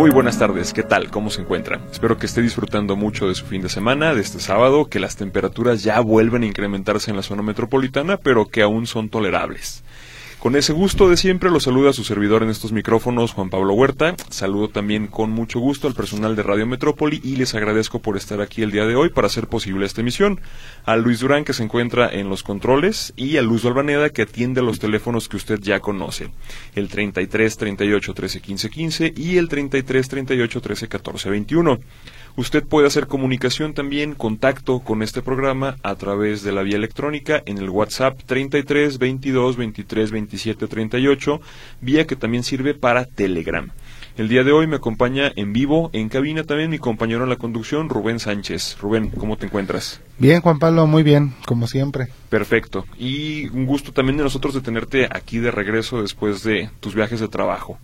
Muy buenas tardes, ¿qué tal? ¿Cómo se encuentra? Espero que esté disfrutando mucho de su fin de semana, de este sábado, que las temperaturas ya vuelven a incrementarse en la zona metropolitana, pero que aún son tolerables. Con ese gusto de siempre lo saluda su servidor en estos micrófonos, Juan Pablo Huerta. Saludo también con mucho gusto al personal de Radio Metrópoli y les agradezco por estar aquí el día de hoy para hacer posible esta emisión. A Luis Durán que se encuentra en los controles y a Luz Albaneda que atiende los teléfonos que usted ya conoce. El 33 38 13 15 15 y el 33 38 13 14 21. Usted puede hacer comunicación también, contacto con este programa a través de la vía electrónica en el WhatsApp 33 22 23 27 38, vía que también sirve para Telegram. El día de hoy me acompaña en vivo, en cabina también mi compañero en la conducción, Rubén Sánchez. Rubén, ¿cómo te encuentras? Bien, Juan Pablo, muy bien, como siempre. Perfecto. Y un gusto también de nosotros de tenerte aquí de regreso después de tus viajes de trabajo.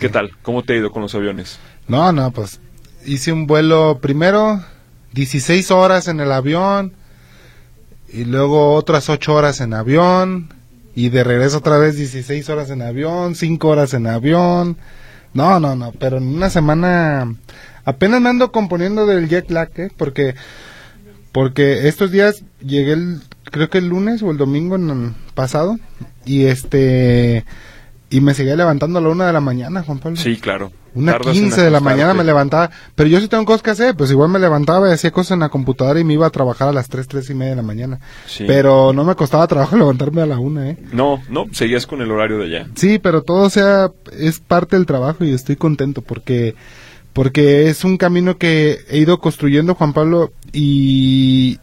¿Qué tal? ¿Cómo te ha ido con los aviones? No, no, pues hice un vuelo primero 16 horas en el avión y luego otras 8 horas en avión y de regreso otra vez 16 horas en avión, 5 horas en avión. No, no, no, pero en una semana apenas me ando componiendo del jet lag, ¿eh? porque porque estos días llegué el, creo que el lunes o el domingo pasado y este y me seguía levantando a la una de la mañana, Juan Pablo. Sí, claro. Una quince de la mañana me levantaba. Pero yo sí tengo cosas que hacer. Pues igual me levantaba y hacía cosas en la computadora y me iba a trabajar a las tres, tres y media de la mañana. Pero no me costaba trabajo levantarme a la una, ¿eh? No, no, seguías con el horario de allá. Sí, pero todo sea, es parte del trabajo y estoy contento porque, porque es un camino que he ido construyendo, Juan Pablo, y,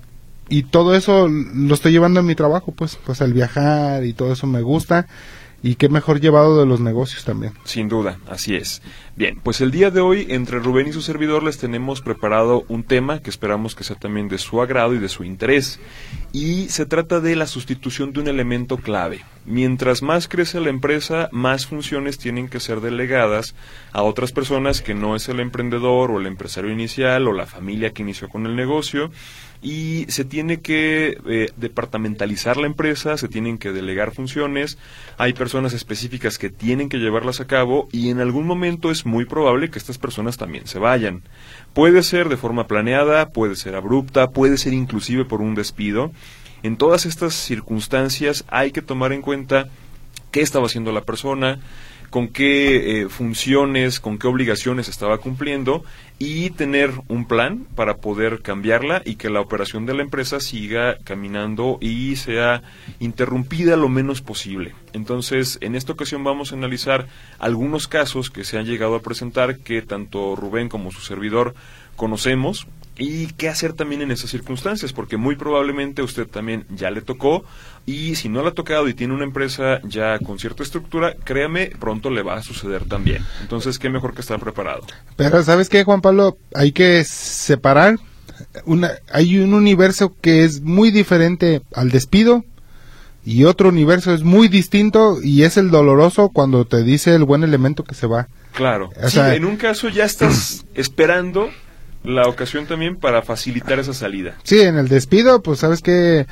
y todo eso lo estoy llevando en mi trabajo, pues, pues el viajar y todo eso me gusta y qué mejor llevado de los negocios también. Sin duda, así es. Bien, pues el día de hoy entre Rubén y su servidor les tenemos preparado un tema que esperamos que sea también de su agrado y de su interés. Y se trata de la sustitución de un elemento clave. Mientras más crece la empresa, más funciones tienen que ser delegadas a otras personas que no es el emprendedor o el empresario inicial o la familia que inició con el negocio y se tiene que eh, departamentalizar la empresa, se tienen que delegar funciones, hay personas específicas que tienen que llevarlas a cabo y en algún momento es muy probable que estas personas también se vayan. Puede ser de forma planeada, puede ser abrupta, puede ser inclusive por un despido. En todas estas circunstancias hay que tomar en cuenta qué estaba haciendo la persona, con qué eh, funciones, con qué obligaciones estaba cumpliendo y tener un plan para poder cambiarla y que la operación de la empresa siga caminando y sea interrumpida lo menos posible. Entonces, en esta ocasión vamos a analizar algunos casos que se han llegado a presentar que tanto Rubén como su servidor conocemos y qué hacer también en esas circunstancias, porque muy probablemente a usted también ya le tocó y si no le ha tocado y tiene una empresa ya con cierta estructura, créame, pronto le va a suceder también. Entonces, qué mejor que estar preparado. Pero, ¿sabes qué, Juan Pablo? Hay que separar. Una, hay un universo que es muy diferente al despido y otro universo es muy distinto y es el doloroso cuando te dice el buen elemento que se va. Claro. en un caso ya estás esperando la ocasión también para facilitar esa salida. Sí, en el despido, pues sabes que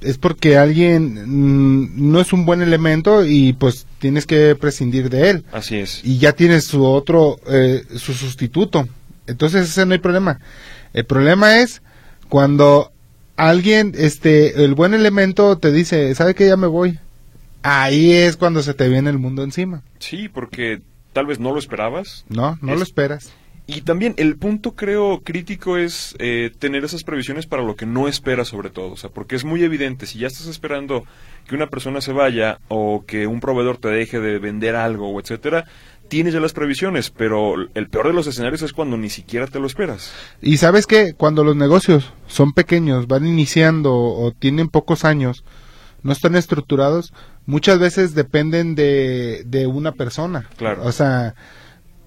es porque alguien mm, no es un buen elemento y pues tienes que prescindir de él. Así es. Y ya tienes su otro, eh, su sustituto. Entonces ese no hay problema. El problema es cuando alguien, este, el buen elemento te dice, ¿sabe que ya me voy? Ahí es cuando se te viene el mundo encima. Sí, porque tal vez no lo esperabas. No, no lo esperas. Y también el punto creo crítico es eh, tener esas previsiones para lo que no esperas sobre todo, o sea, porque es muy evidente, si ya estás esperando que una persona se vaya o que un proveedor te deje de vender algo o etcétera, tienes ya las previsiones, pero el peor de los escenarios es cuando ni siquiera te lo esperas. Y sabes que cuando los negocios son pequeños, van iniciando o tienen pocos años, no están estructurados, muchas veces dependen de, de una persona. Claro. O sea,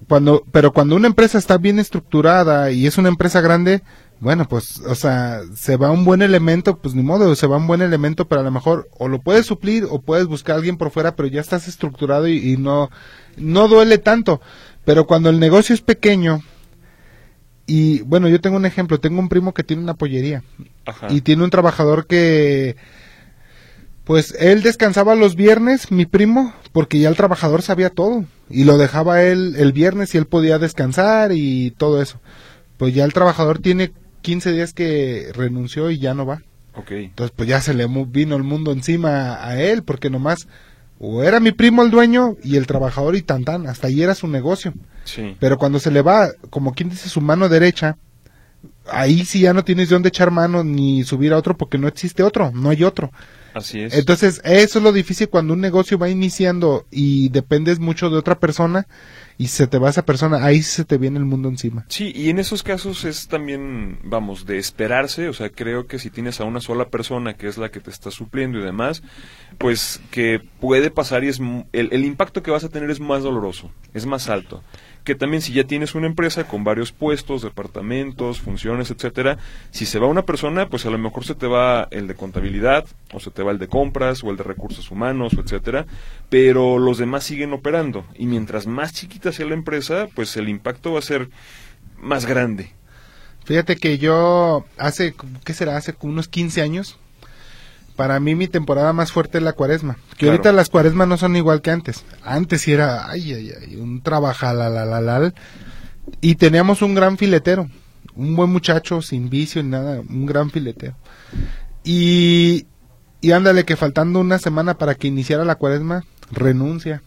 cuando, pero cuando una empresa está bien estructurada y es una empresa grande, Bueno, pues, o sea, se va un buen elemento, pues ni modo, se va un buen elemento, pero a lo mejor o lo puedes suplir o puedes buscar a alguien por fuera, pero ya estás estructurado y, y no, no duele tanto. Pero cuando el negocio es pequeño, y bueno, yo tengo un ejemplo, tengo un primo que tiene una pollería Ajá. y tiene un trabajador que pues él descansaba los viernes, mi primo, porque ya el trabajador sabía todo y lo dejaba él el viernes y él podía descansar y todo eso. Pues ya el trabajador tiene 15 días que renunció y ya no va. Entonces pues ya se le vino el mundo encima a él porque nomás o era mi primo el dueño y el trabajador y tan tan, hasta ahí era su negocio. Sí. Pero cuando se le va, como quien dice, su mano derecha, ahí sí ya no tienes de dónde echar mano ni subir a otro porque no existe otro, no hay otro. Así es. Entonces, eso es lo difícil cuando un negocio va iniciando y dependes mucho de otra persona y se te va esa persona, ahí se te viene el mundo encima. Sí, y en esos casos es también, vamos, de esperarse, o sea, creo que si tienes a una sola persona que es la que te está supliendo y demás, pues que puede pasar y es el, el impacto que vas a tener es más doloroso, es más alto. Que también si ya tienes una empresa con varios puestos, departamentos, funciones, etcétera, si se va una persona, pues a lo mejor se te va el de contabilidad, o se te va el de compras, o el de recursos humanos, etcétera, pero los demás siguen operando. Y mientras más chiquita sea la empresa, pues el impacto va a ser más grande. Fíjate que yo hace, ¿qué será? Hace unos 15 años, para mí mi temporada más fuerte es la cuaresma. Que Claro. ahorita las cuaresmas no son igual que antes. Antes sí era, ay, ay, ay, un trabajalalal. Y teníamos un gran filetero. Un buen muchacho, sin vicio ni nada, un gran filetero. Y, y ándale, que faltando una semana para que iniciara la cuaresma, renuncia.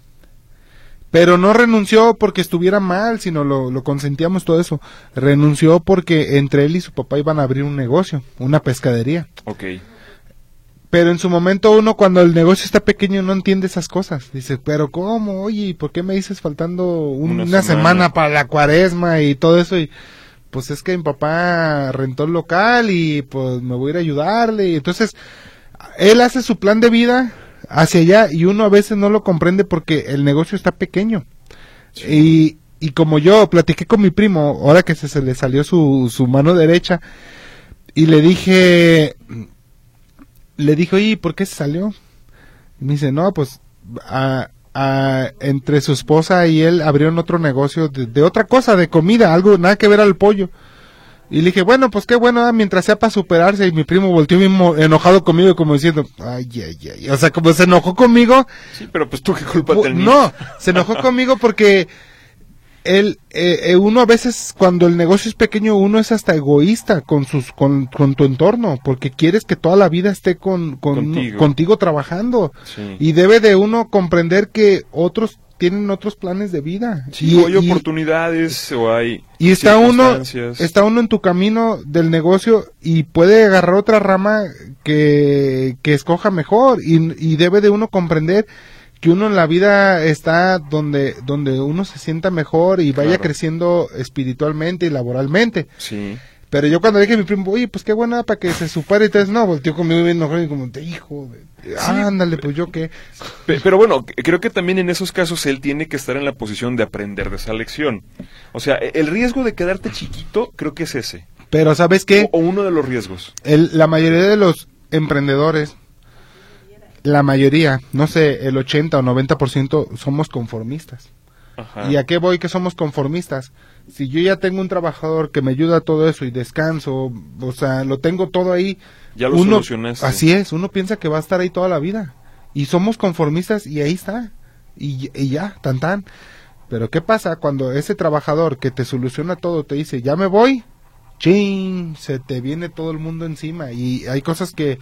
Pero no renunció porque estuviera mal, sino lo, lo consentíamos todo eso. Renunció porque entre él y su papá iban a abrir un negocio, una pescadería. Ok. Pero en su momento uno cuando el negocio está pequeño no entiende esas cosas. Dice, pero ¿cómo? Oye, ¿y ¿por qué me dices faltando un- Una una, semana. semana. para la cuaresma y todo eso? Y pues es que mi papá rentó el local y pues me voy a ir a ayudarle. Y entonces él hace su plan de vida hacia allá y uno a veces no lo comprende porque el negocio está pequeño. Y, y como yo platiqué con mi primo, ahora que se, se le salió su, su mano derecha, y le dije, le dije, oye, ¿por qué se salió? Y me dice, no, pues a- a- entre su esposa y él abrieron otro negocio de, de otra cosa, de comida, algo nada que ver al pollo. Y le dije, bueno, pues qué bueno, ah, mientras sea para superarse. Y mi primo volteó bien mo- enojado conmigo, como diciendo, ay, ay, ay. O sea, como se enojó conmigo, Sí, pero pues tú qué culpa tenías. No, se enojó conmigo porque él, eh, eh, uno a veces cuando el negocio es pequeño, uno es hasta egoísta con sus, con, con tu entorno, porque quieres que toda la vida esté con, con- Contigo. contigo trabajando. Sí. Y debe de uno comprender que otros tienen otros planes de vida. Sí, y, o hay y- oportunidades o hay y está uno, está uno en tu camino del negocio y puede agarrar otra rama que, que escoja mejor y, y debe de uno comprender que uno en la vida está donde, donde uno se sienta mejor y vaya Claro. creciendo espiritualmente y laboralmente. Sí. Pero yo cuando dije a mi primo, oye, pues qué buena para que se supere y entonces no, volteó conmigo bien enojado y como, hijo, de- ándale, pues yo qué. Pe- Pero bueno, creo que también en esos casos él tiene que estar en la posición de aprender de esa lección. O sea, e- el riesgo de quedarte chiquito creo que es ese. Pero ¿sabes qué? O, o uno de los riesgos. El- la mayoría de los emprendedores, la mayoría, no sé, el 80 o 90% somos conformistas. Ajá. ¿Y a qué voy que somos conformistas? Si yo ya tengo un trabajador que me ayuda a todo eso y descanso, o sea, lo tengo todo ahí. Ya lo uno. Así es, uno piensa que va a estar ahí toda la vida. Y somos conformistas y ahí está. Y, y ya, tan tan. Pero ¿qué pasa cuando ese trabajador que te soluciona todo te dice, ya me voy? Chin, se te viene todo el mundo encima. Y hay cosas que,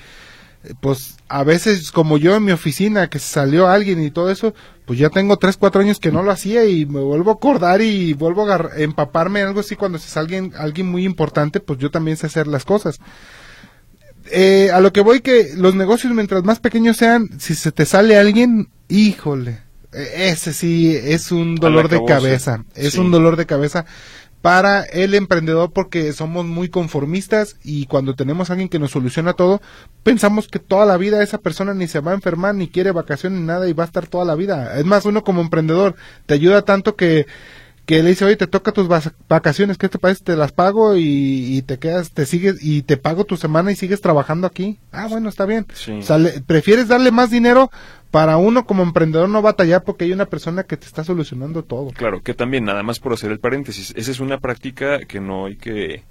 pues a veces como yo en mi oficina que salió alguien y todo eso, pues ya tengo tres, cuatro años que no lo hacía y me vuelvo a acordar y vuelvo a empaparme en algo así cuando se sale alguien, alguien muy importante, pues yo también sé hacer las cosas. Eh, a lo que voy que los negocios mientras más pequeños sean, si se te sale alguien, híjole, eh, ese sí es un dolor de cabeza, es Sí. un dolor de cabeza para el emprendedor porque somos muy conformistas y cuando tenemos a alguien que nos soluciona todo, pensamos que toda la vida esa persona ni se va a enfermar, ni quiere vacaciones, ni nada y va a estar toda la vida. Es más, uno como emprendedor te ayuda tanto que que le dice, oye, te toca tus vacaciones, ¿qué te parece? Te las pago y, te quedas, te sigues y te pago tu semana y sigues trabajando aquí. Ah, bueno, está bien. O sea, prefieres darle más dinero para uno como emprendedor no batallar porque hay una persona que te está solucionando todo. Claro, que también, nada más por hacer el paréntesis, esa es una práctica que no hay que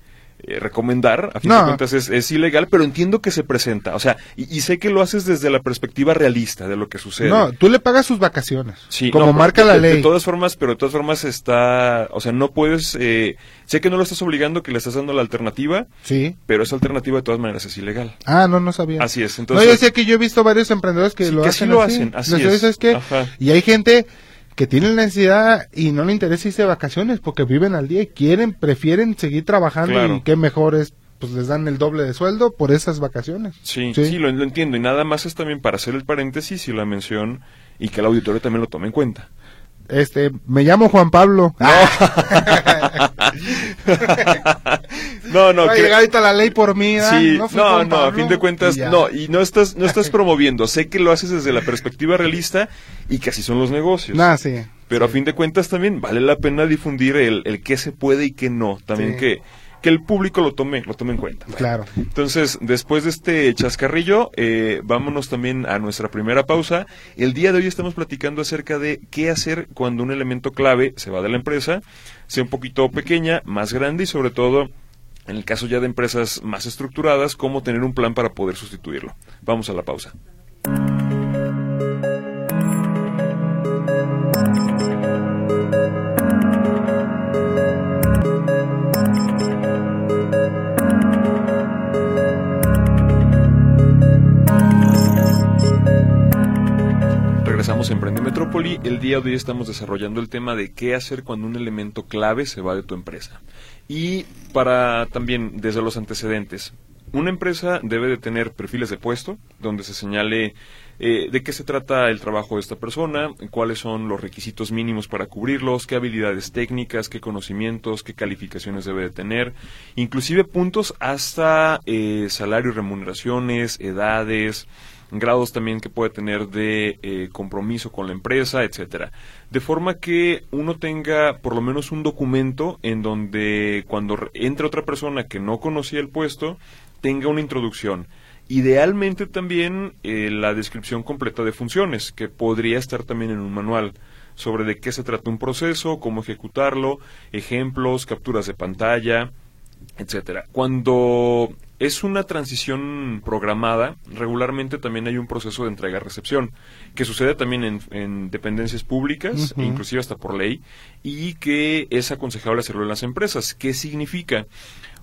eh, recomendar, a fin de cuentas es, ilegal, pero entiendo que se presenta, o sea, y, sé que lo haces desde la perspectiva realista de lo que sucede. No, tú le pagas sus vacaciones, sí, como marca la ley. De todas formas, pero de todas formas está, o sea, no puedes, eh, sé que no lo estás obligando, que le estás dando la alternativa, sí, pero esa alternativa de todas maneras es ilegal. Ah, no, no sabía. Así es, entonces. No, yo sé que yo he visto varios emprendedores que lo hacen lo hacen, así es. que, y hay gente que tienen necesidad y no le interesa irse de vacaciones porque viven al día y quieren, prefieren seguir trabajando y qué mejor es pues les dan el doble de sueldo por esas vacaciones. Sí, sí, lo, entiendo. Y nada más es también para hacer el paréntesis y la mención y que el auditorio también lo tome en cuenta. Este, me llamo Juan Pablo. No, no. Va ahorita la ley por mí. Sí, no, no, a fin de cuentas, no, y no estás, no estás promoviendo. Sé que lo haces desde la perspectiva realista y que así son los negocios. Ah, sí. Pero a fin de cuentas también vale la pena difundir el, el qué se puede y qué no. También que que el público lo tome, lo tome en cuenta. Claro. Entonces, después de este chascarrillo, eh, vámonos también a nuestra primera pausa. El día de hoy estamos platicando acerca de qué hacer cuando un elemento clave se va de la empresa, sea un poquito pequeña, más grande y sobre todo en el caso ya de empresas más estructuradas, cómo tener un plan para poder sustituirlo. Vamos a la pausa. Emprende Metrópoli. El día de hoy estamos desarrollando el tema de qué hacer cuando un elemento clave se va de tu empresa. Y para también, desde los antecedentes, una empresa debe de tener perfiles de puesto donde se señale eh, de qué se trata el trabajo de esta persona, cuáles son los requisitos mínimos para cubrirlos, qué habilidades técnicas, qué conocimientos, qué calificaciones debe de tener, inclusive puntos hasta eh, salario remuneraciones, edades, grados también que puede tener de eh, compromiso con la empresa, etcétera. De forma que uno tenga por lo menos un documento en donde cuando entre otra persona que no conocía el puesto, tenga una introducción. Idealmente también eh, la descripción completa de funciones, que podría estar también en un manual sobre de qué se trata un proceso, cómo ejecutarlo, ejemplos, capturas de pantalla, etcétera. Cuando es una transición programada, regularmente también hay un proceso de entrega-recepción, que sucede también en, dependencias públicas, inclusive hasta por ley, y que es aconsejable hacerlo en las empresas. ¿Qué significa?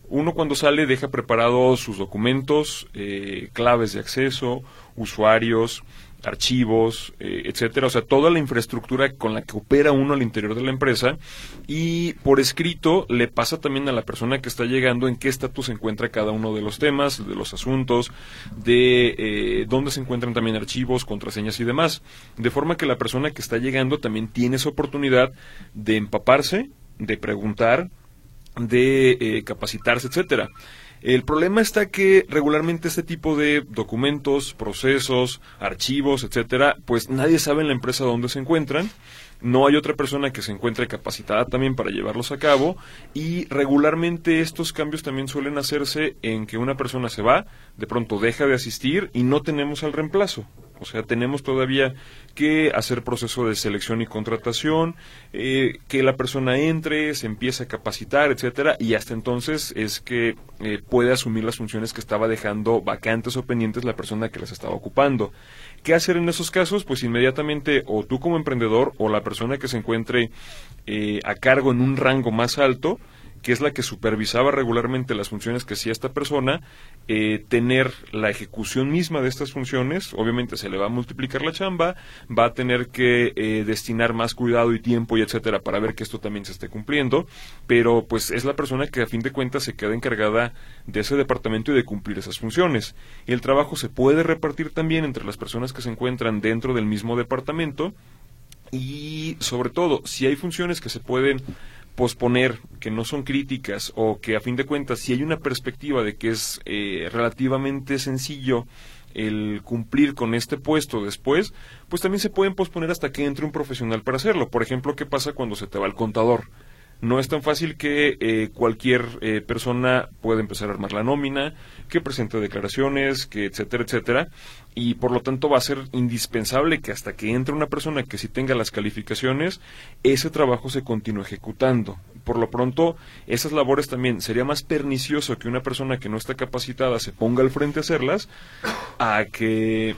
Uno cuando sale deja preparados sus documentos, eh, claves de acceso, usuarios, archivos, eh, etcétera, o sea, toda la infraestructura con la que opera uno al interior de la empresa. Y por escrito le pasa también a la persona que está llegando en qué estatus se encuentra cada uno de los temas, de los asuntos, de eh, dónde se encuentran también archivos, contraseñas y demás, de forma que la persona que está llegando también tiene esa oportunidad de empaparse, de preguntar, de eh, capacitarse, etcétera. El problema está que regularmente este tipo de documentos, procesos, archivos, etcétera, pues nadie sabe en la empresa dónde se encuentran. No hay otra persona que se encuentre capacitada también para llevarlos a cabo y regularmente estos cambios también suelen hacerse en que una persona se va, de pronto deja de asistir y no tenemos al reemplazo. O sea, tenemos todavía que hacer proceso de selección y contratación, eh, que la persona entre, se empiece a capacitar, etcétera, y hasta entonces es que eh, puede asumir las funciones que estaba dejando vacantes o pendientes la persona que las estaba ocupando. ¿Qué hacer en esos casos? Pues inmediatamente o tú como emprendedor o la persona que se encuentre eh, a cargo en un rango más alto, que es la que supervisaba regularmente las funciones que hacía esta persona, eh, tener la ejecución misma de estas funciones, obviamente se le va a multiplicar la chamba, va a tener que eh, destinar más cuidado y tiempo y etcétera para ver que esto también se esté cumpliendo, pero pues es la persona que a fin de cuentas se queda encargada de ese departamento y de cumplir esas funciones. Y el trabajo se puede repartir también entre las personas que se encuentran dentro del mismo departamento y sobre todo si hay funciones que se pueden posponer, que no son críticas o que a fin de cuentas si hay una perspectiva de que es eh, relativamente sencillo el cumplir con este puesto después, pues también se pueden posponer hasta que entre un profesional para hacerlo. Por ejemplo, ¿qué pasa cuando se te va el contador? No es tan fácil que eh, cualquier eh, persona pueda empezar a armar la nómina, que presente declaraciones, que etcétera, etcétera, y por lo tanto va a ser indispensable que hasta que entre una persona que sí tenga las calificaciones, ese trabajo se continúe ejecutando. Por lo pronto, esas labores también sería más pernicioso que una persona que no está capacitada se ponga al frente a hacerlas, a que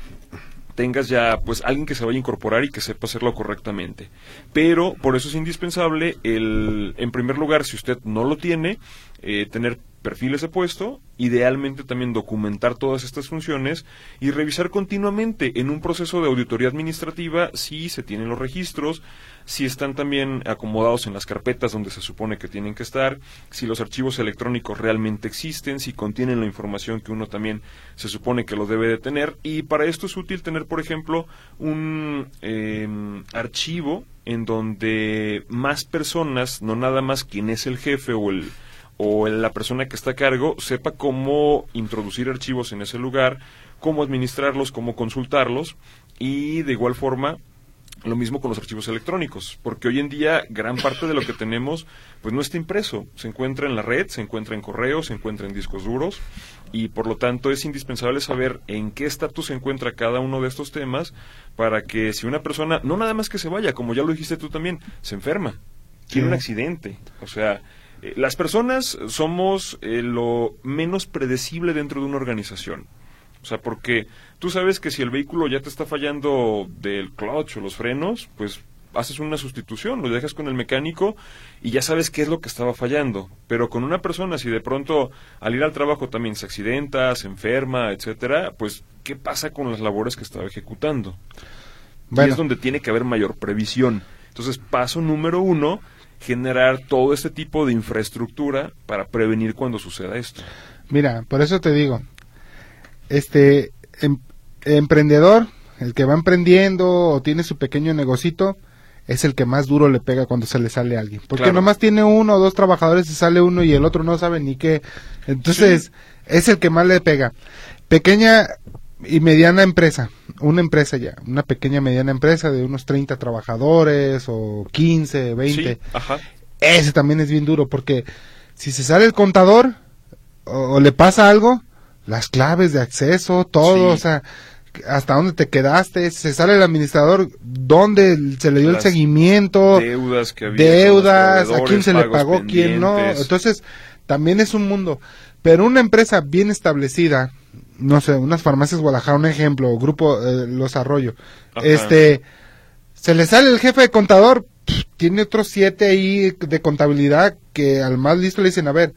tengas ya pues alguien que se vaya a incorporar y que sepa hacerlo correctamente. Pero por eso es indispensable el, en primer lugar, si usted no lo tiene, eh, tener perfiles de puesto, idealmente también documentar todas estas funciones y revisar continuamente en un proceso de auditoría administrativa si se tienen los registros, si están también acomodados en las carpetas donde se supone que tienen que estar, si los archivos electrónicos realmente existen, si contienen la información que uno también se supone que lo debe de tener. Y para esto es útil tener, por ejemplo, un em, archivo en donde más personas, no nada más quien es el jefe o el o la persona que está a cargo sepa cómo introducir archivos en ese lugar, cómo administrarlos, cómo consultarlos y de igual forma lo mismo con los archivos electrónicos, porque hoy en día gran parte de lo que tenemos pues no está impreso, se encuentra en la red, se encuentra en correos, se encuentra en discos duros y por lo tanto es indispensable saber en qué estatus se encuentra cada uno de estos temas para que si una persona, no nada más que se vaya, como ya lo dijiste tú también, se enferma, tiene un accidente, o sea, eh, las personas somos eh, lo menos predecible dentro de una organización. O sea, porque tú sabes que si el vehículo ya te está fallando del clutch o los frenos, pues haces una sustitución, lo dejas con el mecánico y ya sabes qué es lo que estaba fallando. Pero con una persona, si de pronto al ir al trabajo también se accidenta, se enferma, etcétera, pues ¿qué pasa con las labores que estaba ejecutando? Y es donde tiene que haber mayor previsión. Entonces, paso número uno, generar todo este tipo de infraestructura para prevenir cuando suceda esto. Mira, por eso te digo, este em, emprendedor, el que va emprendiendo o tiene su pequeño negocito, es el que más duro le pega cuando se le sale a alguien. Porque nomás tiene uno o dos trabajadores y sale uno y el otro no sabe ni qué. Entonces, es el que más le pega. Pequeña y mediana empresa, una empresa ya, una pequeña mediana empresa de unos 30 trabajadores o 15, 20. Ese también es bien duro porque si se sale el contador o, le pasa algo, las claves de acceso, todo, o sea, hasta dónde te quedaste, se sale el administrador, dónde se le dio el seguimiento, deudas que había, deudas, a quién se le pagó, quién no. Entonces, también es un mundo. Pero una empresa bien establecida, no sé, unas farmacias Guadalajara, un ejemplo, grupo eh, Los Arroyo, este, se le sale el jefe de contador, tiene otros siete ahí de contabilidad que al más listo le dicen, a ver,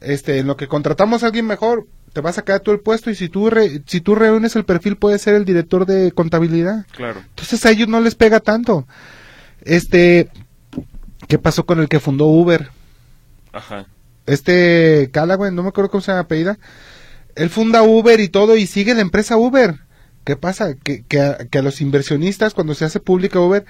este, en lo que contratamos a alguien mejor, te vas a quedar tú el puesto y si tú si tú reúnes el perfil puedes ser el director de contabilidad. Claro. Entonces a ellos no les pega tanto. Este, ¿qué pasó con el que fundó Uber? Ajá. Este Callaway, no me acuerdo cómo se llama apellida él funda Uber y todo y sigue la empresa Uber. ¿Qué pasa? Que, que, a, los inversionistas, cuando se hace pública Uber,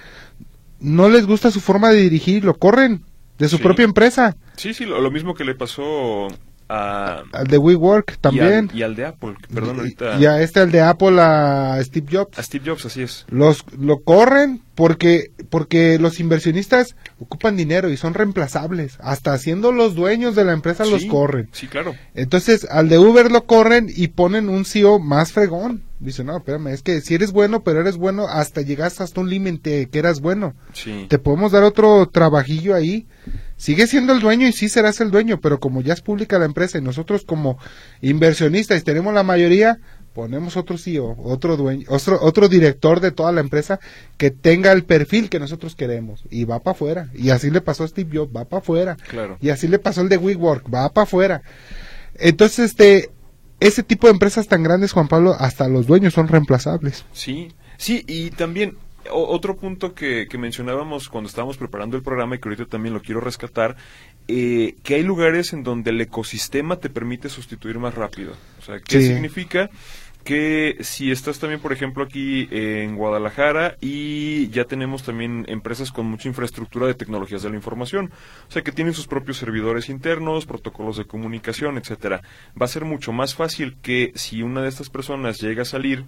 no les gusta su forma de dirigir, lo corren de su propia empresa. Sí, sí, lo, mismo que le pasó a... Al de WeWork también. Y al, de Apple, perdón, ahorita... Y a este, al de Apple, a Steve Jobs. A Steve Jobs, así es. Los, lo corren porque, porque los inversionistas ocupan dinero y son reemplazables. Hasta siendo los dueños de la empresa los corren. Sí, claro. Entonces, al de Uber lo corren y ponen un CEO más fregón. Dice, no, espérame, es que si eres bueno, pero eres bueno hasta llegaste hasta un límite que eras bueno. Sí. Te podemos dar otro trabajillo ahí. Sigue siendo el dueño y sí serás el dueño, pero como ya es pública la empresa y nosotros como inversionistas tenemos la mayoría, ponemos otro CEO, otro dueño, otro, otro director de toda la empresa que tenga el perfil que nosotros queremos y va para afuera. Y así le pasó a Steve Jobs, va para afuera. Claro. Y así le pasó el de WeWork, va para afuera. Entonces, este, ese tipo de empresas tan grandes, Juan Pablo, hasta los dueños son reemplazables. Sí, sí, y también otro punto que, que, mencionábamos cuando estábamos preparando el programa y que ahorita también lo quiero rescatar, eh, que hay lugares en donde el ecosistema te permite sustituir más rápido. O sea, ¿qué significa? Que si estás también, por ejemplo, aquí en Guadalajara y ya tenemos también empresas con mucha infraestructura de tecnologías de la información, o sea que tienen sus propios servidores internos, protocolos de comunicación, etcétera. Va a ser mucho más fácil que si una de estas personas llega a salir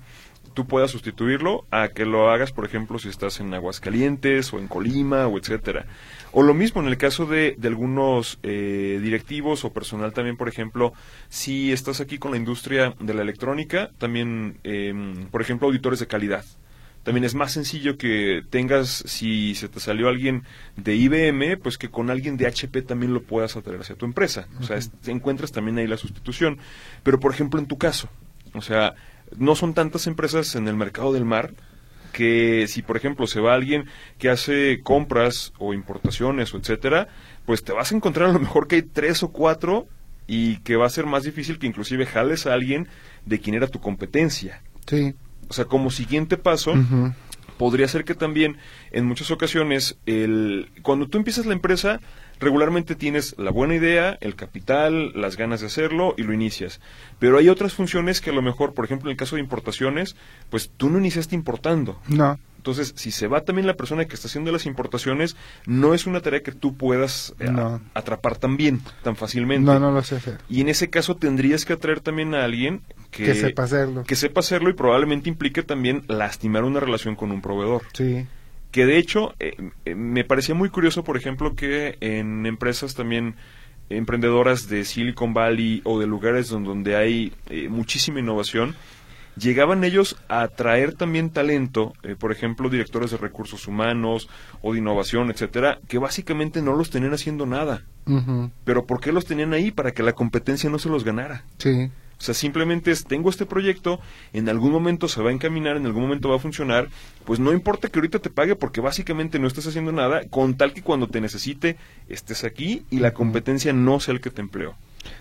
tú puedas sustituirlo a que lo hagas, por ejemplo, si estás en Aguascalientes o en Colima o etcétera. O lo mismo en el caso de, de algunos eh, directivos o personal también, por ejemplo, si estás aquí con la industria de la electrónica, em, por ejemplo, auditores de calidad. También es más sencillo que tengas, si se te salió alguien de IBM, pues que con alguien de HP también lo puedas atraer hacia tu empresa. O sea, encuentras también ahí la sustitución. Pero, por ejemplo, en tu caso, o sea, no son tantas empresas en el mercado del mar que si por ejemplo se va alguien que hace compras o importaciones o etcétera, pues te vas a encontrar a lo mejor que hay tres o cuatro y que va a ser más difícil que inclusive jales a alguien de quien era tu competencia. Sí. O sea, como siguiente paso, podría ser que también en muchas ocasiones el cuando tú empiezas la empresa regularmente tienes la buena idea, el capital, las ganas de hacerlo y lo inicias. Pero hay otras funciones que a lo mejor, por ejemplo, en el caso de importaciones, pues tú no iniciaste importando. No. Entonces, si se va también la persona que está haciendo las importaciones, no es una tarea que tú puedas eh, atrapar tan bien, tan fácilmente. No, no lo sé hacer. Y en ese caso tendrías que atraer también a alguien que, que sepa hacerlo. Que sepa hacerlo y probablemente implique también lastimar una relación con un proveedor. Sí que de hecho eh, eh, me parecía muy curioso, por ejemplo, que en empresas también emprendedoras de Silicon Valley o de lugares donde, hay eh, muchísima innovación, llegaban ellos a atraer también talento, por ejemplo, directores de recursos humanos o de innovación, etcétera, que básicamente no los tenían haciendo nada. Pero ¿por qué los tenían ahí? Para que la competencia no se los ganara. Sí. O sea, simplemente es, tengo este proyecto, en algún momento se va a encaminar, en algún momento va a funcionar, pues no importa que ahorita te pague porque básicamente no estás haciendo nada, con tal que cuando te necesite estés aquí y la competencia no sea el que te empleó.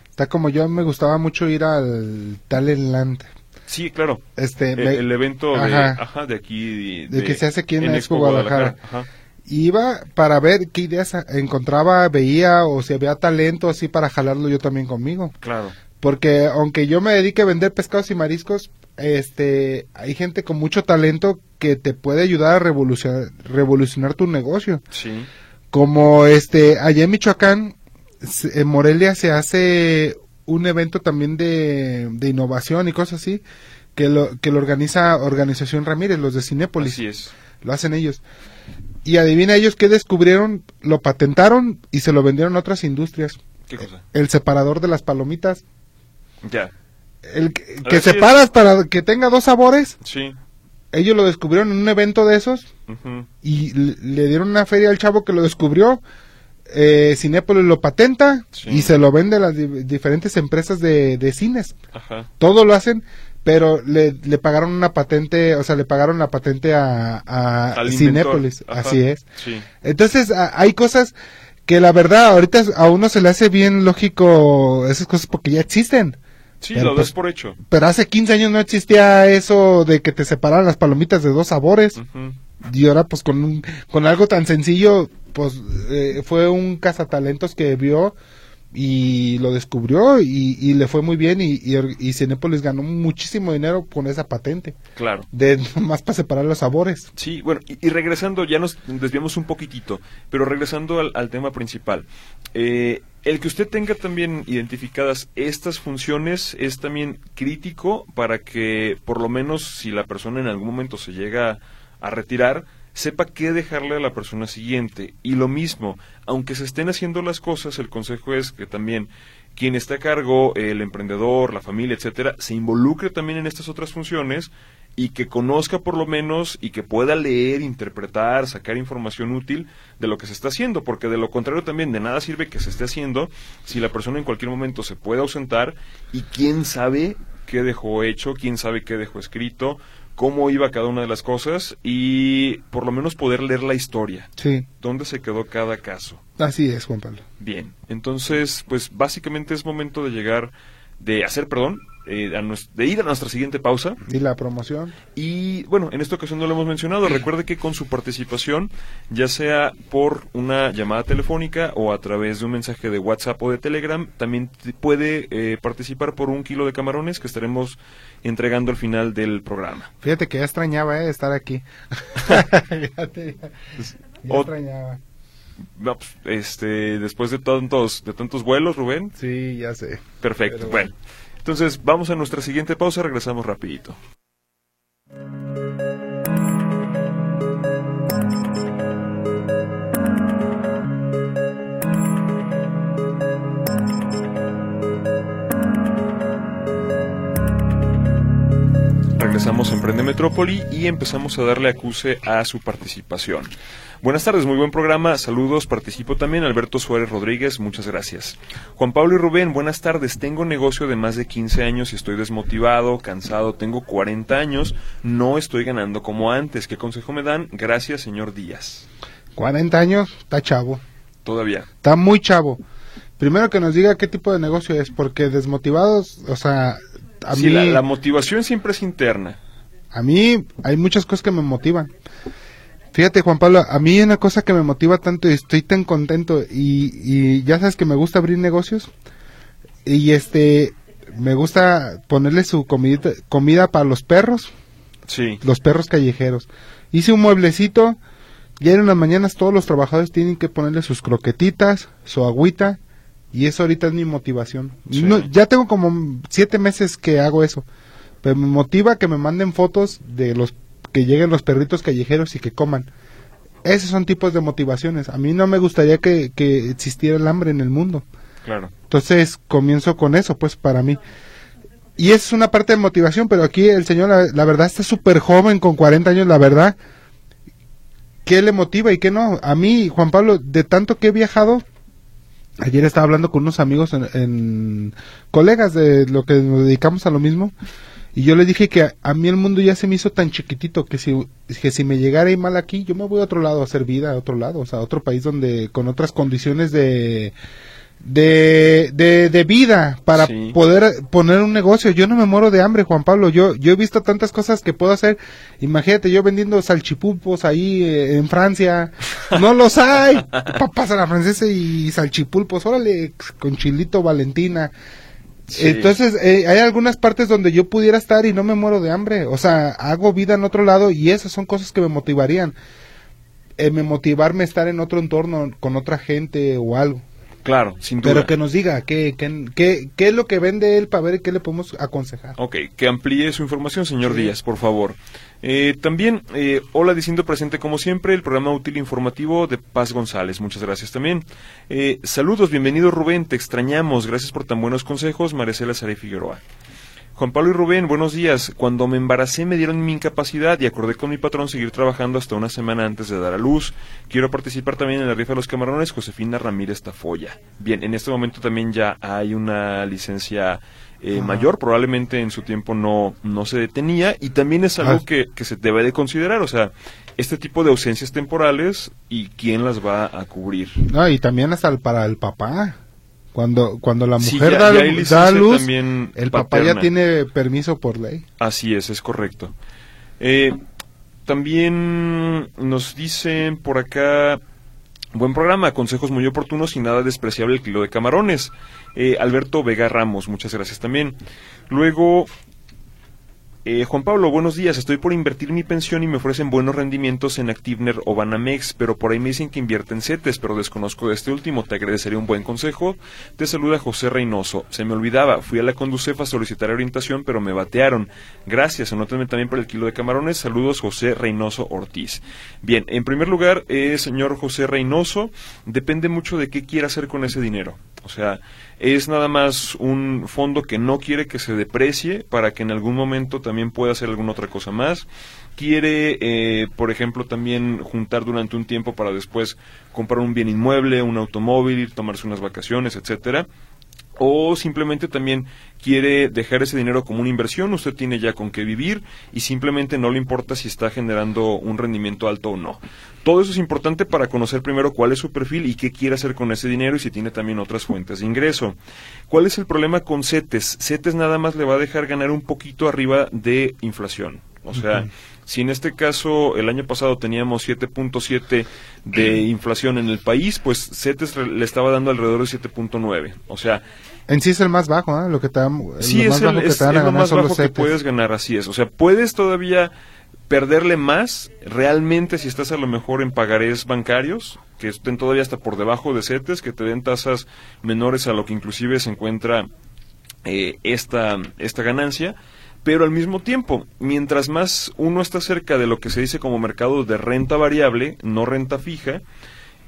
Está como yo, me gustaba mucho ir al Talentland. Sí, claro. Este, el, evento De, ajá, de aquí. De, que se hace aquí en, Expo, Guadalajara. Iba para ver qué ideas encontraba, veía o si había talento así para jalarlo yo también conmigo. Claro. Porque aunque yo me dedique a vender pescados y mariscos, este, hay gente con mucho talento que te puede ayudar a revolucionar, revolucionar tu negocio. Sí. Como este, allá en Michoacán, en Morelia se hace un evento también de, de innovación y cosas así, que lo, que lo organiza Organización Ramírez, los de Cinépolis. Así es. Lo hacen ellos. Y adivina ellos qué descubrieron, lo patentaron y se lo vendieron a otras industrias. ¿Qué cosa? El separador de las palomitas. Ya. El que, separas para que tenga dos sabores. Sí. Ellos lo descubrieron en un evento de esos y le dieron una feria al chavo que lo descubrió. Eh, Cinépolis lo patenta y se lo vende a las diferentes empresas de, cines. Ajá. Todo lo hacen, pero le, le, pagaron una patente, o sea, le pagaron la patente a, a Cinépolis. Así es. Sí. Entonces, hay cosas que la verdad ahorita a uno se le hace bien lógico esas cosas porque ya existen. Sí, lo pues, por hecho. Pero hace 15 años no existía eso de que te separaran las palomitas de dos sabores. Y ahora, pues, con, un, con algo tan sencillo, pues, eh, fue un cazatalentos que vio y lo descubrió y, le fue muy bien y, y, Cinepolis ganó muchísimo dinero con esa patente. Claro. De más para separar los sabores. Sí, bueno, y, regresando, ya nos desviamos un poquitito, pero regresando al, tema principal. Eh, el que usted tenga también identificadas estas funciones es también crítico para que por lo menos si la persona en algún momento se llega a retirar, sepa qué dejarle a la persona siguiente. Y lo mismo, aunque se estén haciendo las cosas, el consejo es que también quien está a cargo, el emprendedor, la familia, etcétera, se involucre también en estas otras funciones y que conozca por lo menos y que pueda leer, interpretar, sacar información útil de lo que se está haciendo, porque de lo contrario también de nada sirve que se esté haciendo si la persona en cualquier momento se puede ausentar y quién sabe qué dejó hecho, quién sabe qué dejó escrito, cómo iba cada una de las cosas y por lo menos poder leer la historia. Sí. ¿Dónde se quedó cada caso? Así es, Juan Pablo. Bien, entonces, pues básicamente es momento de llegar, de hacer perdón eh, a nues- de ir a nuestra siguiente pausa. Y la promoción. Y bueno, en esta ocasión no lo hemos mencionado. Recuerde que con su participación, ya sea por una llamada telefónica o a través de un mensaje de WhatsApp o de Telegram, también puede eh, participar por un kilo de camarones que estaremos entregando al final del programa. Fíjate que ya extrañaba eh, estar aquí. Ya, ya O- extrañaba. No, pues, este, después de tantos, de tantos vuelos, Rubén, Sí, ya sé. perfecto. Pero bueno, entonces vamos a nuestra siguiente pausa, regresamos rapidito. Regresamos en Prende Metrópoli y empezamos a darle acuse a su participación. Buenas tardes, muy buen programa. Saludos, participo también. Alberto Suárez Rodríguez, muchas gracias. Juan Pablo y Rubén, buenas tardes. Tengo negocio de más de 15 años y estoy desmotivado, cansado. Tengo 40 años, no estoy ganando como antes. ¿Qué consejo me dan? Gracias, señor Díaz. 40 años, está chavo. Todavía. Está muy chavo. Primero que nos diga qué tipo de negocio es, porque desmotivados, o sea, a Sí, mí, la, la motivación siempre es interna. A mí hay muchas cosas que me motivan. Fíjate, Juan Pablo, a mí una cosa que me motiva tanto y estoy tan contento y, y ya sabes que me gusta abrir negocios y este me gusta ponerle su comida, comida para los perros, Sí, los perros callejeros. Hice un mueblecito y en las mañanas todos los trabajadores tienen que ponerle sus croquetitas, su agüita y eso ahorita es mi motivación. Sí. No, ya tengo como siete meses que hago eso, pero me motiva que me manden fotos de los que lleguen los perritos callejeros y que coman. Esos son tipos de motivaciones. A mí no me gustaría que, que existiera el hambre en el mundo. claro. Entonces comienzo con eso, pues para mí. Y es una parte de motivación, pero aquí el señor, la, la verdad, está súper joven, con 40 años, la verdad. ¿Qué le motiva y qué no? A mí, Juan Pablo, de tanto que he viajado, ayer estaba hablando con unos amigos, en, en- colegas de lo que nos dedicamos a lo mismo, y yo le dije que a, a mí el mundo ya se me hizo tan chiquitito que si, que si me llegara ir mal aquí, yo me voy a otro lado a hacer vida, a otro lado, o sea, a otro país donde, con otras condiciones de, de, de, de vida para Sí. poder poner un negocio. Yo no me muero de hambre, Juan Pablo. Yo, yo he visto tantas cosas que puedo hacer. Imagínate, yo vendiendo salchipulpos ahí eh, en Francia. No los hay. Papas a la francesa y salchipulpos. Órale, con chilito Valentina. Sí. Entonces, eh, hay algunas partes donde yo pudiera estar y no me muero de hambre. O sea, hago vida en otro lado y esas son cosas que me motivarían. Eh, me motivarme a estar en otro entorno, con otra gente o algo. Claro, sin duda. Pero que nos diga qué, qué, qué, qué es lo que vende él para ver qué le podemos aconsejar. Ok, que amplíe su información, señor Sí. Díaz, por favor. Eh, también, eh, hola diciendo presente como siempre, el programa útil informativo de Paz González. Muchas gracias también. Eh, saludos, bienvenido Rubén, te extrañamos. Gracias por tan buenos consejos, Maricela Saray Figueroa. Juan Pablo y Rubén, buenos días. Cuando me embaracé me dieron mi incapacidad y acordé con mi patrón seguir trabajando hasta una semana antes de dar a luz. Quiero participar también en la rifa de los camarones, Josefina Ramírez Tafoya. Bien, en este momento también ya hay una licencia eh, mayor, probablemente en su tiempo no, no se detenía y también es algo Ah. que, que se debe de considerar, o sea, este tipo de ausencias temporales y quién las va a cubrir. No, y también hasta el- para el papá. Cuando, cuando la Sí, mujer ya- da, ya da luz, también el papá ya tiene permiso por ley. Así es, es correcto. Eh, también nos dicen por acá, buen programa, consejos muy oportunos y nada despreciable el kilo de camarones. Eh, Alberto Vega Ramos, muchas gracias también. Luego, eh, Juan Pablo, buenos días. Estoy por invertir mi pensión y me ofrecen buenos rendimientos en Activner o Banamex, pero por ahí me dicen que invierte en CETES, pero desconozco de este último. Te agradecería un buen consejo. Te saluda José Reynoso. Se me olvidaba, fui a la Conducef a solicitar orientación, pero me batearon. Gracias, anótenme también por el kilo de camarones. Saludos, José Reynoso Ortiz. Bien, en primer lugar, eh, señor José Reynoso, depende mucho de qué quiera hacer con ese dinero. O sea, es nada más un fondo que no quiere que se deprecie para que en algún momento también pueda hacer alguna otra cosa más. Quiere, eh, por ejemplo, también juntar durante un tiempo para después comprar un bien inmueble, un automóvil, tomarse unas vacaciones, etcétera. O simplemente también quiere dejar ese dinero como una inversión, usted tiene ya con qué vivir y simplemente no le importa si está generando un rendimiento alto o no. Todo eso es importante para conocer primero cuál es su perfil y qué quiere hacer con ese dinero y si tiene también otras fuentes de ingreso. ¿Cuál es el problema con CETES? CETES nada más le va a dejar ganar un poquito arriba de inflación. O sea, si en este caso el año pasado teníamos 7.7 de inflación en el país, pues CETES le estaba dando alrededor de 7.9. O sea, en sí es el más bajo, ¿eh? Lo que te dan, sí, es, el, es, lo más bajo que puedes ganar, así es. O sea, puedes todavía perderle más realmente si estás a lo mejor en pagarés bancarios, que estén todavía hasta por debajo de CETES, que te den tasas menores a lo que inclusive se encuentra eh, esta, esta ganancia pero al mismo tiempo, mientras más uno está cerca de lo que se dice como mercado de renta variable, no renta fija,